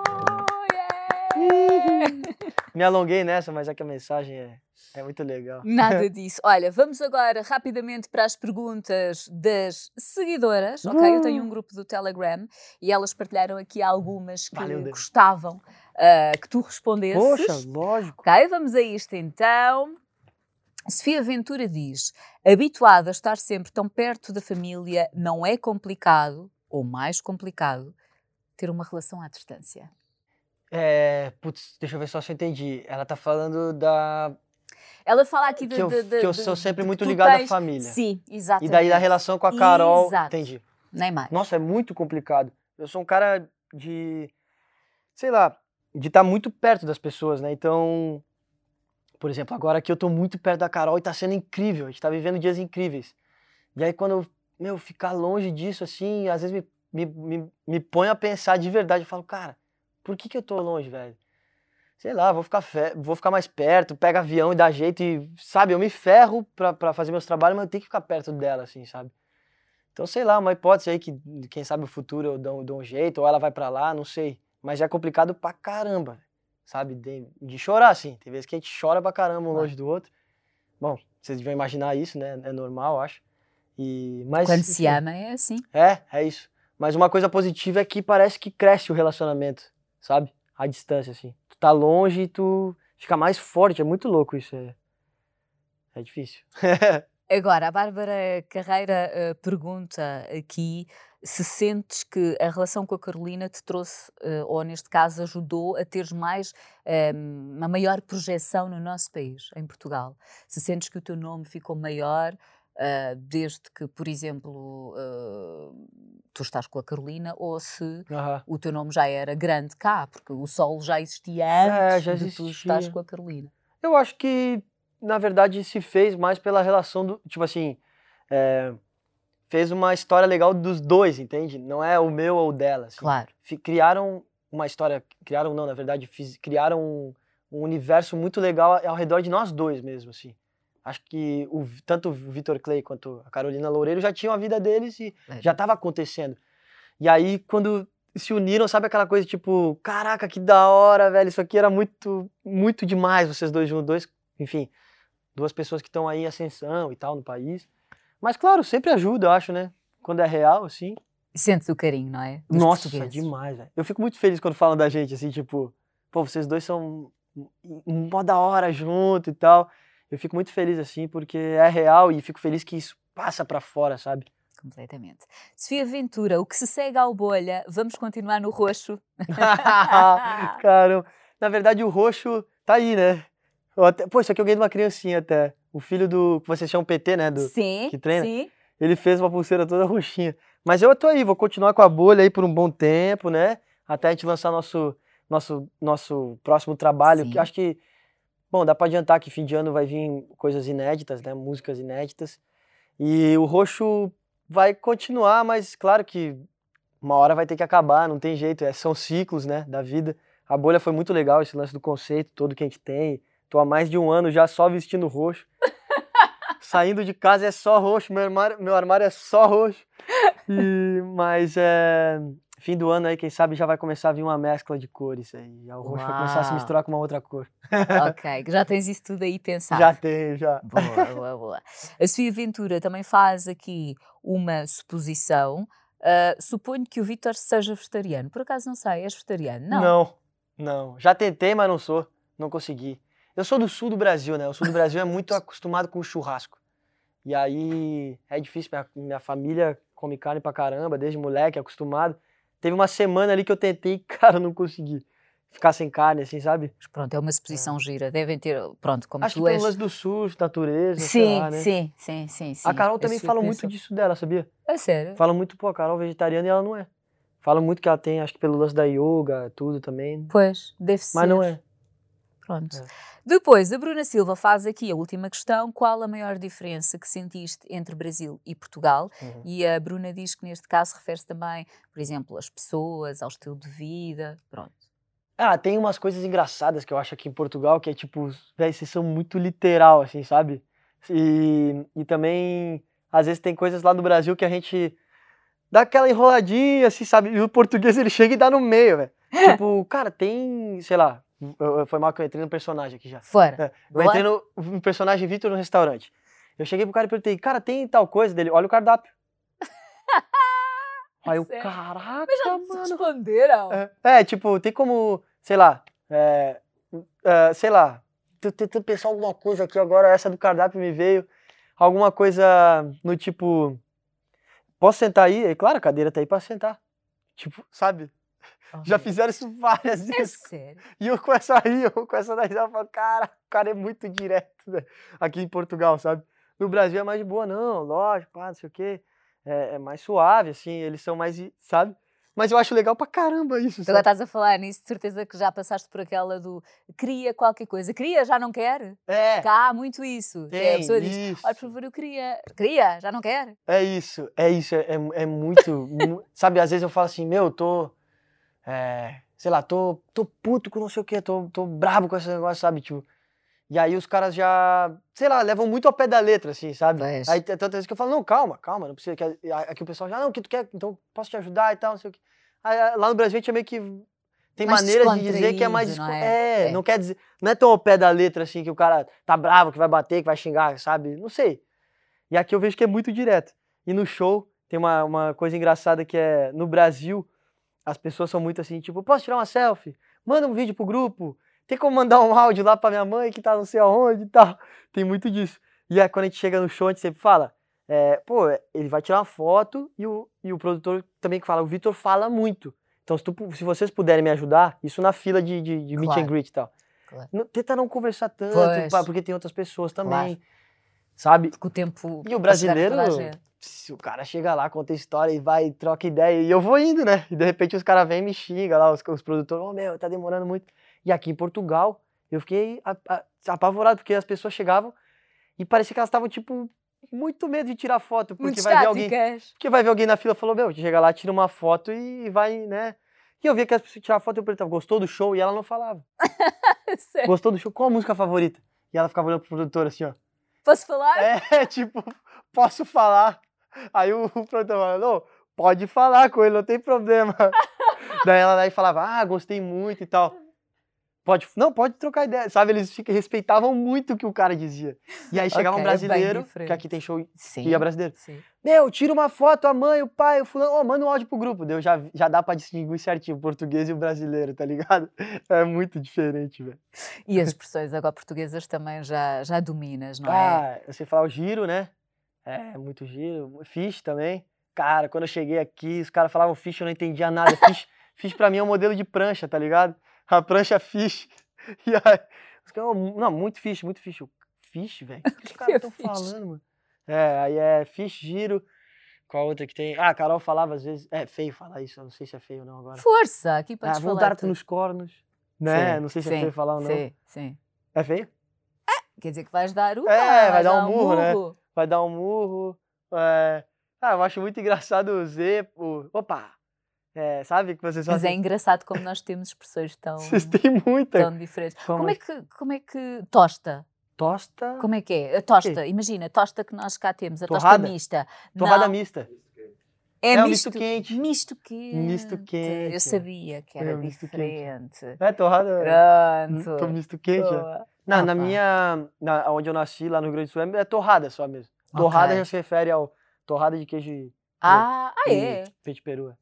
Me alonguei nessa, mas é que a mensagem é, é muito legal. Nada disso. Olha, vamos agora rapidamente para as perguntas das seguidoras, ok? Eu tenho um grupo do Telegram e elas partilharam aqui algumas que Valeu, gostavam ah, que tu respondesses. Poxa, lógico. Ok, vamos a isto então. Sofia Ventura diz: habituada a estar sempre tão perto da família, não é complicado, ou mais complicado, ter uma relação à distância. É, putz, deixa eu ver só se eu entendi. Ela tá falando da. Ela fala aqui de, Que eu, de- de- que eu sou sempre muito que ligado à família. Sim, E exatamente. daí da relação com a Carol. Exato. Entendi. Nem mais. Nossa, é muito complicado. Eu sou um cara de. Sei lá, de estar muito perto das pessoas, né? Então. Por exemplo, agora aqui eu tô muito perto da Carol e tá sendo incrível. A gente tá vivendo dias incríveis. E aí quando eu, meu, ficar longe disso, assim, às vezes me, me, me, me põe a pensar de verdade. Eu falo, cara, por que que eu tô longe, velho? Sei lá, vou ficar, fe- vou ficar mais perto, pega avião e dá jeito e, sabe, eu me ferro pra, pra fazer meus trabalhos, mas eu tenho que ficar perto dela, assim, sabe? Então, sei lá, uma hipótese aí que, quem sabe, o futuro eu dou, dou um jeito, ou ela vai pra lá, não sei. Mas é complicado pra caramba, sabe? De, de chorar, assim. Tem vezes que a gente chora pra caramba um longe do outro. Bom, vocês devem imaginar isso, né? É normal, acho. E, mas, Quando se ama é assim. É, é isso. Mas uma coisa positiva é que parece que cresce o relacionamento, sabe? À distância, assim. Tu tá longe e tu fica mais forte. É muito louco isso. É, é difícil. Agora, a Bárbara Carreira eh, pergunta aqui se sentes que a relação com a Carolina te trouxe, eh, ou neste caso ajudou a teres mais, eh, uma maior projeção no nosso país, em Portugal. Se sentes que o teu nome ficou maior eh, desde que, por exemplo, eh, tu estás com a Carolina, ou se o teu nome já era grande cá, porque o Sol já existia É, antes já de tu estás existia. com a Carolina. Eu acho que, na verdade, se fez mais pela relação do. Tipo assim. é, fez uma história legal dos dois, entende? Não é o meu ou o dela. assim. Claro. criaram uma história, criaram não, na verdade, fiz- criaram um, um universo muito legal ao redor de nós dois mesmo, assim. Acho que o, tanto o Vitor Clay quanto a Carolina Loureiro já tinham a vida deles e É. já estava acontecendo. E aí, quando se uniram, sabe aquela coisa tipo, caraca, que da hora, velho, isso aqui era muito, muito demais, vocês dois juntos, dois, enfim, duas pessoas que estão aí em ascensão e tal no país. Mas, claro, sempre ajuda, eu acho, né? Quando é real, assim. Sentes o carinho, não é? Dos Nossa, portugueses. demais, velho. Eu fico muito feliz quando falam da gente, assim, tipo, pô, vocês dois são mó da hora junto e tal. Eu fico muito feliz, assim, porque é real e fico feliz que isso passa pra fora, sabe? Completamente. Sofia Ventura, o que se segue ao bolha, vamos continuar no roxo. Caramba. Na verdade, o roxo tá aí, né? Até- Pô, isso aqui eu ganhei de uma criancinha até. O filho do. que vocês chamam PT, né? Do... sim, que treina? sim. Ele fez uma pulseira toda roxinha. Mas eu tô aí, vou continuar com a bolha aí por um bom tempo, né? Até a gente lançar nosso, nosso, nosso próximo trabalho. Sim. Que acho que. Bom, dá pra adiantar que fim de ano vai vir coisas inéditas, né? Músicas inéditas. E o roxo vai continuar, mas claro que uma hora vai ter que acabar, não tem jeito. É, são ciclos, né? Da vida. A bolha foi muito legal, esse lance do conceito todo que a gente tem. Tô há mais de um ano já só vestindo roxo. Saindo de casa é só roxo, meu armário, meu armário é só roxo. E, mas é, fim do ano aí, quem sabe já vai começar a vir uma mescla de cores aí. O roxo vai começar a se Uau. misturar com uma outra cor. ok, já tens isso tudo aí pensado. Já tenho, já. Boa, boa, boa. A Sofia Ventura também faz aqui uma suposição. Ah, suponho que o Vítor seja vegetariano. Por acaso não sei, és vegetariano? Não. Não, não. Já tentei, mas não sou. Não consegui. Eu sou do sul do Brasil, né? O sul do Brasil é muito acostumado com churrasco. E aí é difícil. Minha, minha família come carne pra caramba, desde moleque, acostumado. Teve uma semana ali que eu tentei, cara, não consegui. Ficar sem carne, assim, sabe? Mas pronto, é uma suposição gira. Devem ter, pronto, como Acho que tu pelo és. lance do surf, natureza, Sim, lá, né? sim, sim, sim, sim. A Carol também fala muito pensou- disso dela, sabia? É sério? Fala muito, pô, a Carol é vegetariana e ela não é. Fala muito que ela tem, acho que pelo lance da yoga, tudo também. Pois, deve ser. Mas não é. Pronto. É. Depois, a Bruna Silva faz aqui a última questão. Qual a maior diferença que sentiste entre Brasil e Portugal? Uhum. E a Bruna diz que neste caso refere-se também, por exemplo, às pessoas, ao estilo de vida. Pronto. Ah, tem umas coisas engraçadas que eu acho aqui em Portugal, que é tipo, véi, vocês são muito literal, assim, sabe? E, e também, às vezes tem coisas lá no Brasil que a gente dá aquela enroladinha, assim, sabe? E o português, ele chega e dá no meio, velho. tipo, cara, tem, sei lá, foi mal que eu entrei no personagem aqui já. Fora. É, Eu entrei no, no personagem Vitor no restaurante. Eu cheguei pro cara e perguntei, cara, tem tal coisa dele? Olha o cardápio. Aí eu, Sério? caraca, Mas já mano. responderam? É, é, tipo, tem como, sei lá, é, é, sei lá, tô tentando pensar alguma coisa aqui agora, essa do cardápio me veio, alguma coisa no tipo, posso sentar aí? É claro, a cadeira tá aí pra sentar. Tipo, sabe? Já fizeram isso várias É vezes. sério? E eu começo a rir, eu começo a dar risada, eu falo, cara, o cara é muito direto, né? Aqui em Portugal, sabe? No Brasil é mais de boa, não, lógico, pá, não sei o quê. É, é mais suave, assim, eles são mais, sabe? Mas eu acho legal pra caramba isso, agora estás a falar nisso, de certeza que já passaste por aquela do queria qualquer coisa. Queria, já não quer? É, Cá há muito isso. que é a tem pessoa diz, isso. olha, por favor, eu queria. Queria, já não quer? É isso, é isso, é, é, é muito, mu- sabe, às vezes eu falo assim, meu, eu tô, é, sei lá, tô, tô puto com não sei o quê, tô, tô brabo com esse negócio, sabe, tipo, e aí os caras já, sei lá, levam muito ao pé da letra, assim, sabe, Pois. aí tem tantas vezes que eu falo, não, calma, calma, não precisa, que aqui o pessoal já, não, o que tu quer, então posso te ajudar e tal, não sei o quê, aí lá no Brasil a gente é meio que, tem Mais maneiras de dizer que é mais, não é? é, É. não quer dizer, não é tão ao pé da letra, assim, que o cara tá bravo, que vai bater, que vai xingar, sabe, não sei, e aqui eu vejo que é muito direto. E no show tem uma, uma coisa engraçada que é no Brasil as pessoas são muito assim, tipo, posso tirar uma selfie? Manda um vídeo pro grupo. Tem como mandar um áudio lá pra minha mãe que tá não sei aonde e tal. Tem muito disso. E aí quando a gente chega no show, a gente sempre fala, é, pô, ele vai tirar uma foto e o, e o produtor também que fala, o Vitor fala muito. Então se, tu se vocês puderem me ajudar, isso na fila de, de, de meet Claro. and greet e tal. Claro. Não- tenta não conversar tanto, Pois. porque tem outras pessoas também. Claro. Sabe? Porque o tempo. E o brasileiro, gente. se o cara chega lá, conta história e vai, troca ideia, e eu vou indo, né? E de repente os caras vêm e me xingam lá, os, os produtores, ô meu, tá demorando muito. E aqui em Portugal, eu fiquei apavorado, porque as pessoas chegavam e parecia que elas estavam, tipo, muito medo de tirar foto, porque Muito vai ver alguém. Porque vai ver alguém na fila e falou, meu, chega lá, tira uma foto e vai, né? E eu via que as pessoas tiravam foto e eu perguntava, gostou do show? E ela não falava. Gostou do show? Qual a música favorita? E ela ficava olhando pro produtor assim, ó. Posso falar? É, tipo, posso falar? Aí o produtor falou, pode falar com ele, não tem problema. Daí ela daí falava, ah, gostei muito e tal. Pode, não, pode trocar ideia, sabe? Eles fica- respeitavam muito o que o cara dizia. E aí chegava Ok, um brasileiro, que aqui tem show Sim. e é brasileiro. Sim. Meu, tira uma foto, a mãe, o pai, o fulano, ó, manda um áudio pro grupo. Deu, já, já dá pra distinguir certinho o português e o brasileiro, tá ligado? É muito diferente, velho. E as expressões agora portuguesas também já, já dominas, não é? Ah, sei falar o giro, né? É, muito giro. Fish também. Cara, quando eu cheguei aqui, os caras falavam fish, eu não entendia nada. Fish, fish pra mim é um modelo de prancha, tá ligado? A prancha fish. E aí, os caras, "Oh, não, muito fish, muito fish. Eu, Fish, velho? O que os caras é estão falando, mano? É, aí é fish, giro. Qual outra que tem? Ah, a Carol falava às vezes. É feio falar isso, eu não sei se é feio ou não agora. Força, aqui Ah, podes vou falar. dar tudo. nos cornos. Né? Sim, não sei se sim, é feio falar ou não. Sim, sim. É feio? Quer dizer que vais dar o É, vai dar um murro, né? murro. vai dar um murro. é. Ah, eu acho muito engraçado o Z. O... Opa! É, sabe que vocês Mas é engraçado como nós temos expressões tão, Vocês têm muita. tão diferentes. Como Como é, é que, como é que tosta? Tosta. Como é que é? A tosta, imagina, a tosta que nós cá temos, a Torrada? tosta mista. Torrada Não, mista. é, É misto, misto quente. Misto quente. Misto quente. Eu sabia que era É misto quente. diferente. É, torrada. Pronto. Tô misto quente. Boa. Na, Ah, na pá. minha. Na, onde eu nasci, lá no Rio Grande do Sul, é é torrada só mesmo. Torrada já se refere ao torrada de queijo Ah, ah e é? peito de perua.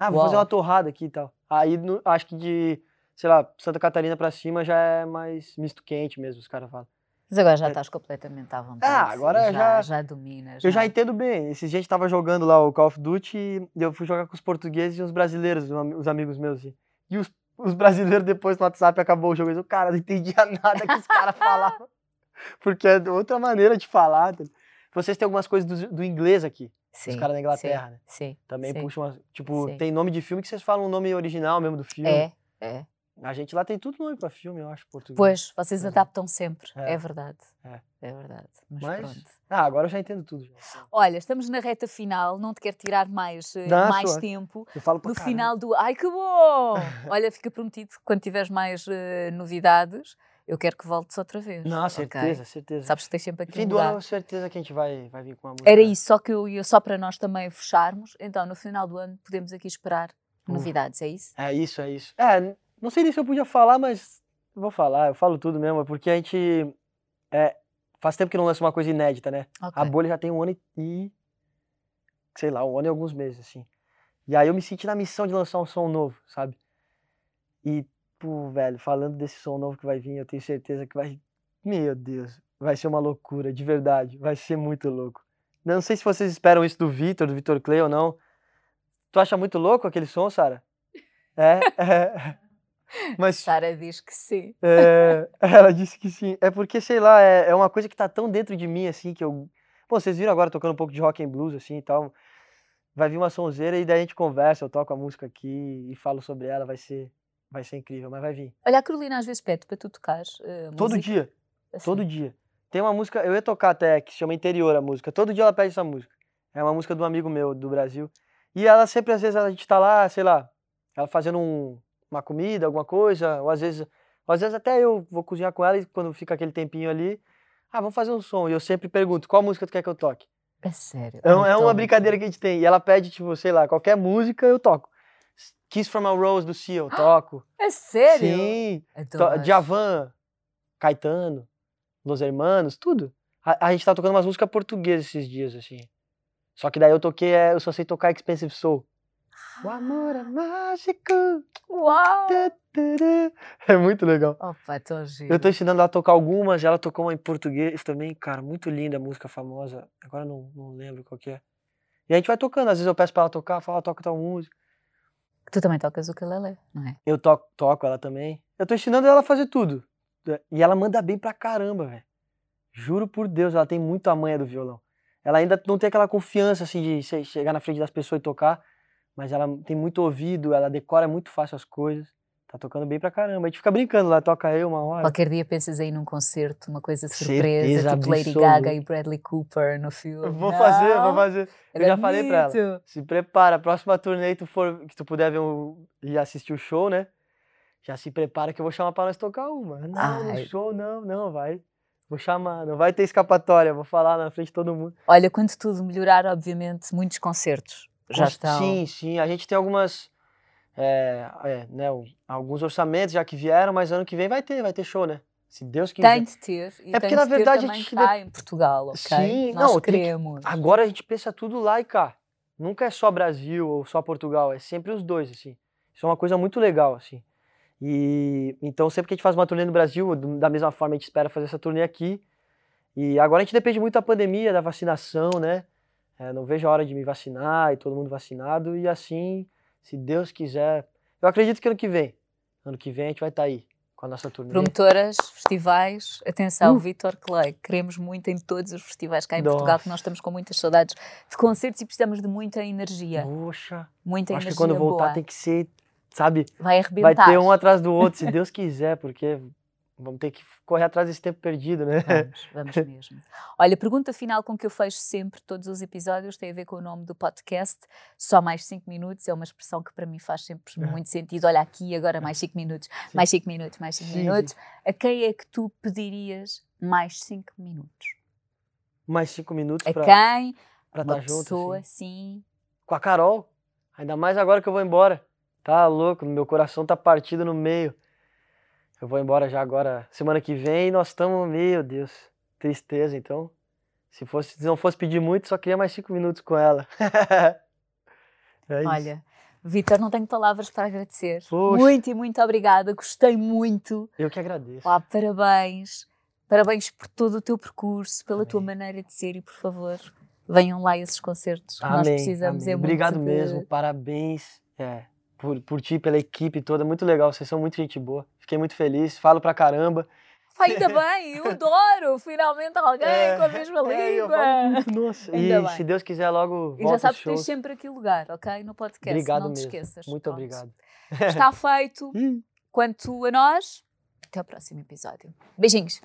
Ah, vou fazer Uau. uma torrada aqui e tal. Aí no- acho que de, sei lá, Santa Catarina pra cima já é mais misto quente mesmo, os caras falam. Mas agora já É. estás completamente à vontade. Ah, agora já, já- já dominas. Eu já é? entendo bem. Esse gente tava jogando lá o Call of Duty e eu fui jogar com os portugueses e os brasileiros, os am- os amigos meus. assim. E os, os brasileiros depois no WhatsApp acabou o jogo. Eu, cara, não entendia nada que os caras falavam. Porque é outra maneira de falar. tá? Vocês têm algumas coisas do, do inglês aqui. Sim, caras da Inglaterra, sim, né? Sim. Também sim. puxam, umas- tipo, Sim. tem nome de filme que vocês falam o nome original mesmo do filme. É, é. A gente lá tem tudo nome pra filme, eu acho, português. Pois, vocês Uhum. adaptam sempre. É, É. verdade. É. É verdade. Mas, Mas- pronto. Ah, agora eu já entendo tudo. já. Olha, estamos na reta final, não te quero tirar mais, eh, Não, mais sua. tempo. Eu falo pra No caramba. final do. Ai que bom! Olha, fica prometido que quando tiveres mais eh, novidades, eu quero que voltes outra vez. Não, certeza, certeza. Sabes que tens sempre aqui Fim do ano, certeza que a gente vai, vai vir com uma música. Era isso, só que eu ia só para nós também fecharmos. Então, no final do ano, podemos aqui esperar Uf. novidades, é isso? É isso, é isso. É, não sei nem se eu podia falar, mas vou falar, eu falo tudo mesmo, porque a gente. É, faz tempo que não lança uma coisa inédita, né? Ok. A bolha já tem um ano e- e. Sei lá, um ano e alguns meses, assim. E aí eu me senti na missão de lançar um som novo, sabe? E, pô, velho, falando desse som novo que vai vir, eu tenho certeza que vai. Meu Deus, vai ser uma loucura, de verdade. Vai ser muito louco. Não sei se vocês esperam isso do Vitor, do Vitor Clay ou não. Tu acha muito louco aquele som, Sara? É, é. Mas Sara diz que sim. é, ela disse que sim. É porque, sei lá, é, é uma coisa que tá tão dentro de mim, assim, que eu. Pô, vocês viram agora tocando um pouco de rock and blues, assim e tal. Vai vir uma sonzeira e daí a gente conversa, eu toco a música aqui e falo sobre ela, vai ser, vai ser incrível, mas vai vir. Olha, a Carolina às vezes pede para tu tocares. eh, Todo música, dia, assim. todo dia. Tem uma música, eu ia tocar até, que se chama Interior a música. Todo dia ela pede essa música. É uma música de um amigo meu do Brasil. E ela sempre, às vezes, a gente tá lá, sei lá, ela fazendo um- uma comida, alguma coisa, ou às vezes, ou às vezes até eu vou cozinhar com ela e quando fica aquele tempinho ali, ah, vamos fazer um som. E eu sempre pergunto, qual música tu quer que eu toque? É sério. É, um- é uma brincadeira que a gente tem. E ela pede, tipo, sei lá, qualquer música eu toco. Kiss from a Rose do Seal, toco. É sério? Sim. To- Adoro. Djavan, Caetano, Los Hermanos, tudo. A, a gente tá tocando umas músicas portuguesas esses dias, assim. Só que daí eu toquei, é, eu só sei tocar Expensive Soul. O amor é mágico. Uau! É muito legal. Opa, tão giro. Eu tô ensinando ela a tocar algumas, ela tocou uma em português também, cara, muito linda a música famosa. Agora não, não lembro qual que é. E a gente vai tocando, às vezes eu peço pra ela tocar, falo, "Ah, toca tal música. Tu também tocas o ukulele, não é? Eu toco, toco ela também. Eu tô ensinando ela a fazer tudo. E ela manda bem pra caramba, velho. Juro por Deus, ela tem muito a manha do violão. Ela ainda não tem aquela confiança, assim, de che- chegar na frente das pessoas e tocar. Mas ela tem muito ouvido, ela decora muito fácil as coisas. Tá tocando bem pra caramba. A gente fica brincando lá, toca eu uma hora. Qualquer dia pensas aí num concerto, uma coisa surpresa, Certeza tipo Lady absoluta. Gaga e Bradley Cooper no filme. Eu vou fazer, vou Não? fazer. Eu já falei pra ela. bonito. Se prepara, próxima turnê tu for, que tu puder ver um, e assistir o show, né? Já se prepara que eu vou chamar pra nós tocar uma. Não, Ai. no show não, não, vai. Vou chamar, não vai ter escapatória, vou falar na frente de todo mundo. Olha, quando tudo melhorar, obviamente, muitos concertos já estão. Sim, sim, a gente tem algumas, é, é, né, o- alguns orçamentos já que vieram, mas ano que vem vai ter, vai ter show, né? Se Deus quiser. Tem de ter. E É porque, na verdade, a gente cá em Portugal, ok? Sim, Nós não, tem que- queremos. Agora a gente pensa tudo lá e cá. Nunca é só Brasil ou só Portugal, é sempre os dois, assim. Isso é uma coisa muito legal, assim. E então sempre que a gente faz uma turnê no Brasil, da mesma forma a gente espera fazer essa turnê aqui. E agora a gente depende muito da pandemia, da vacinação, né? É, não vejo a hora de me vacinar e todo mundo vacinado e assim, se Deus quiser, eu acredito que ano que vem, ano que vem a gente vai estar aí com a nossa turnê. Promotoras, festivais, atenção, Uh. Vitor Clay, queremos muito em todos os festivais cá em Portugal, que Nossa. nós estamos com muitas saudades de concertos e precisamos de muita energia. Poxa, Muita acho que energia quando voltar boa. tem que ser, sabe, Vai Vai arrebentar. ter um atrás do outro, se Deus quiser, porque vamos ter que correr atrás desse tempo perdido, né? Vamos, vamos mesmo. Olha, a pergunta final com que eu fecho sempre todos os episódios tem a ver com o nome do podcast. Só mais 5 minutos é uma expressão que para mim faz sempre muito sentido. Olha aqui, agora mais 5 minutos, sim. mais 5 minutos, mais 5 minutos. A quem é que tu pedirias mais 5 minutos? Mais 5 minutos A quem? Pra uma estar junto, pessoa, assim. sim. Com a Carol. Ainda mais agora que eu vou embora. Tá louco, meu coração tá partido no meio. Eu vou embora já agora, semana que vem, e nós estamos, meu Deus, tristeza. Então, se, fosse, se não fosse pedir muito, só queria mais cinco minutos com ela. é Olha, Vitor, não tenho palavras para agradecer. Poxa. Muito e muito obrigada, gostei muito. Eu que agradeço. Pá, parabéns. Parabéns por todo o teu percurso, pela tua maneira de ser e, por favor, venham lá esses concertos que amém, nós precisamos. amém. É Obrigado muito mesmo, de... parabéns é, por, por ti, pela equipe toda, muito legal, vocês são muito gente boa. Fiquei muito feliz, falo pra caramba. Ainda bem, eu adoro! Finalmente alguém É, com a mesma é, língua. falo nossa. Ainda E bem. se Deus quiser, logo E já sabes que tens sempre aqui lugar, ok? No podcast. Obrigado não te mesmo. esqueças. Muito Pronto. obrigado. Está feito. Quanto a nós, até ao próximo episódio. Beijinhos.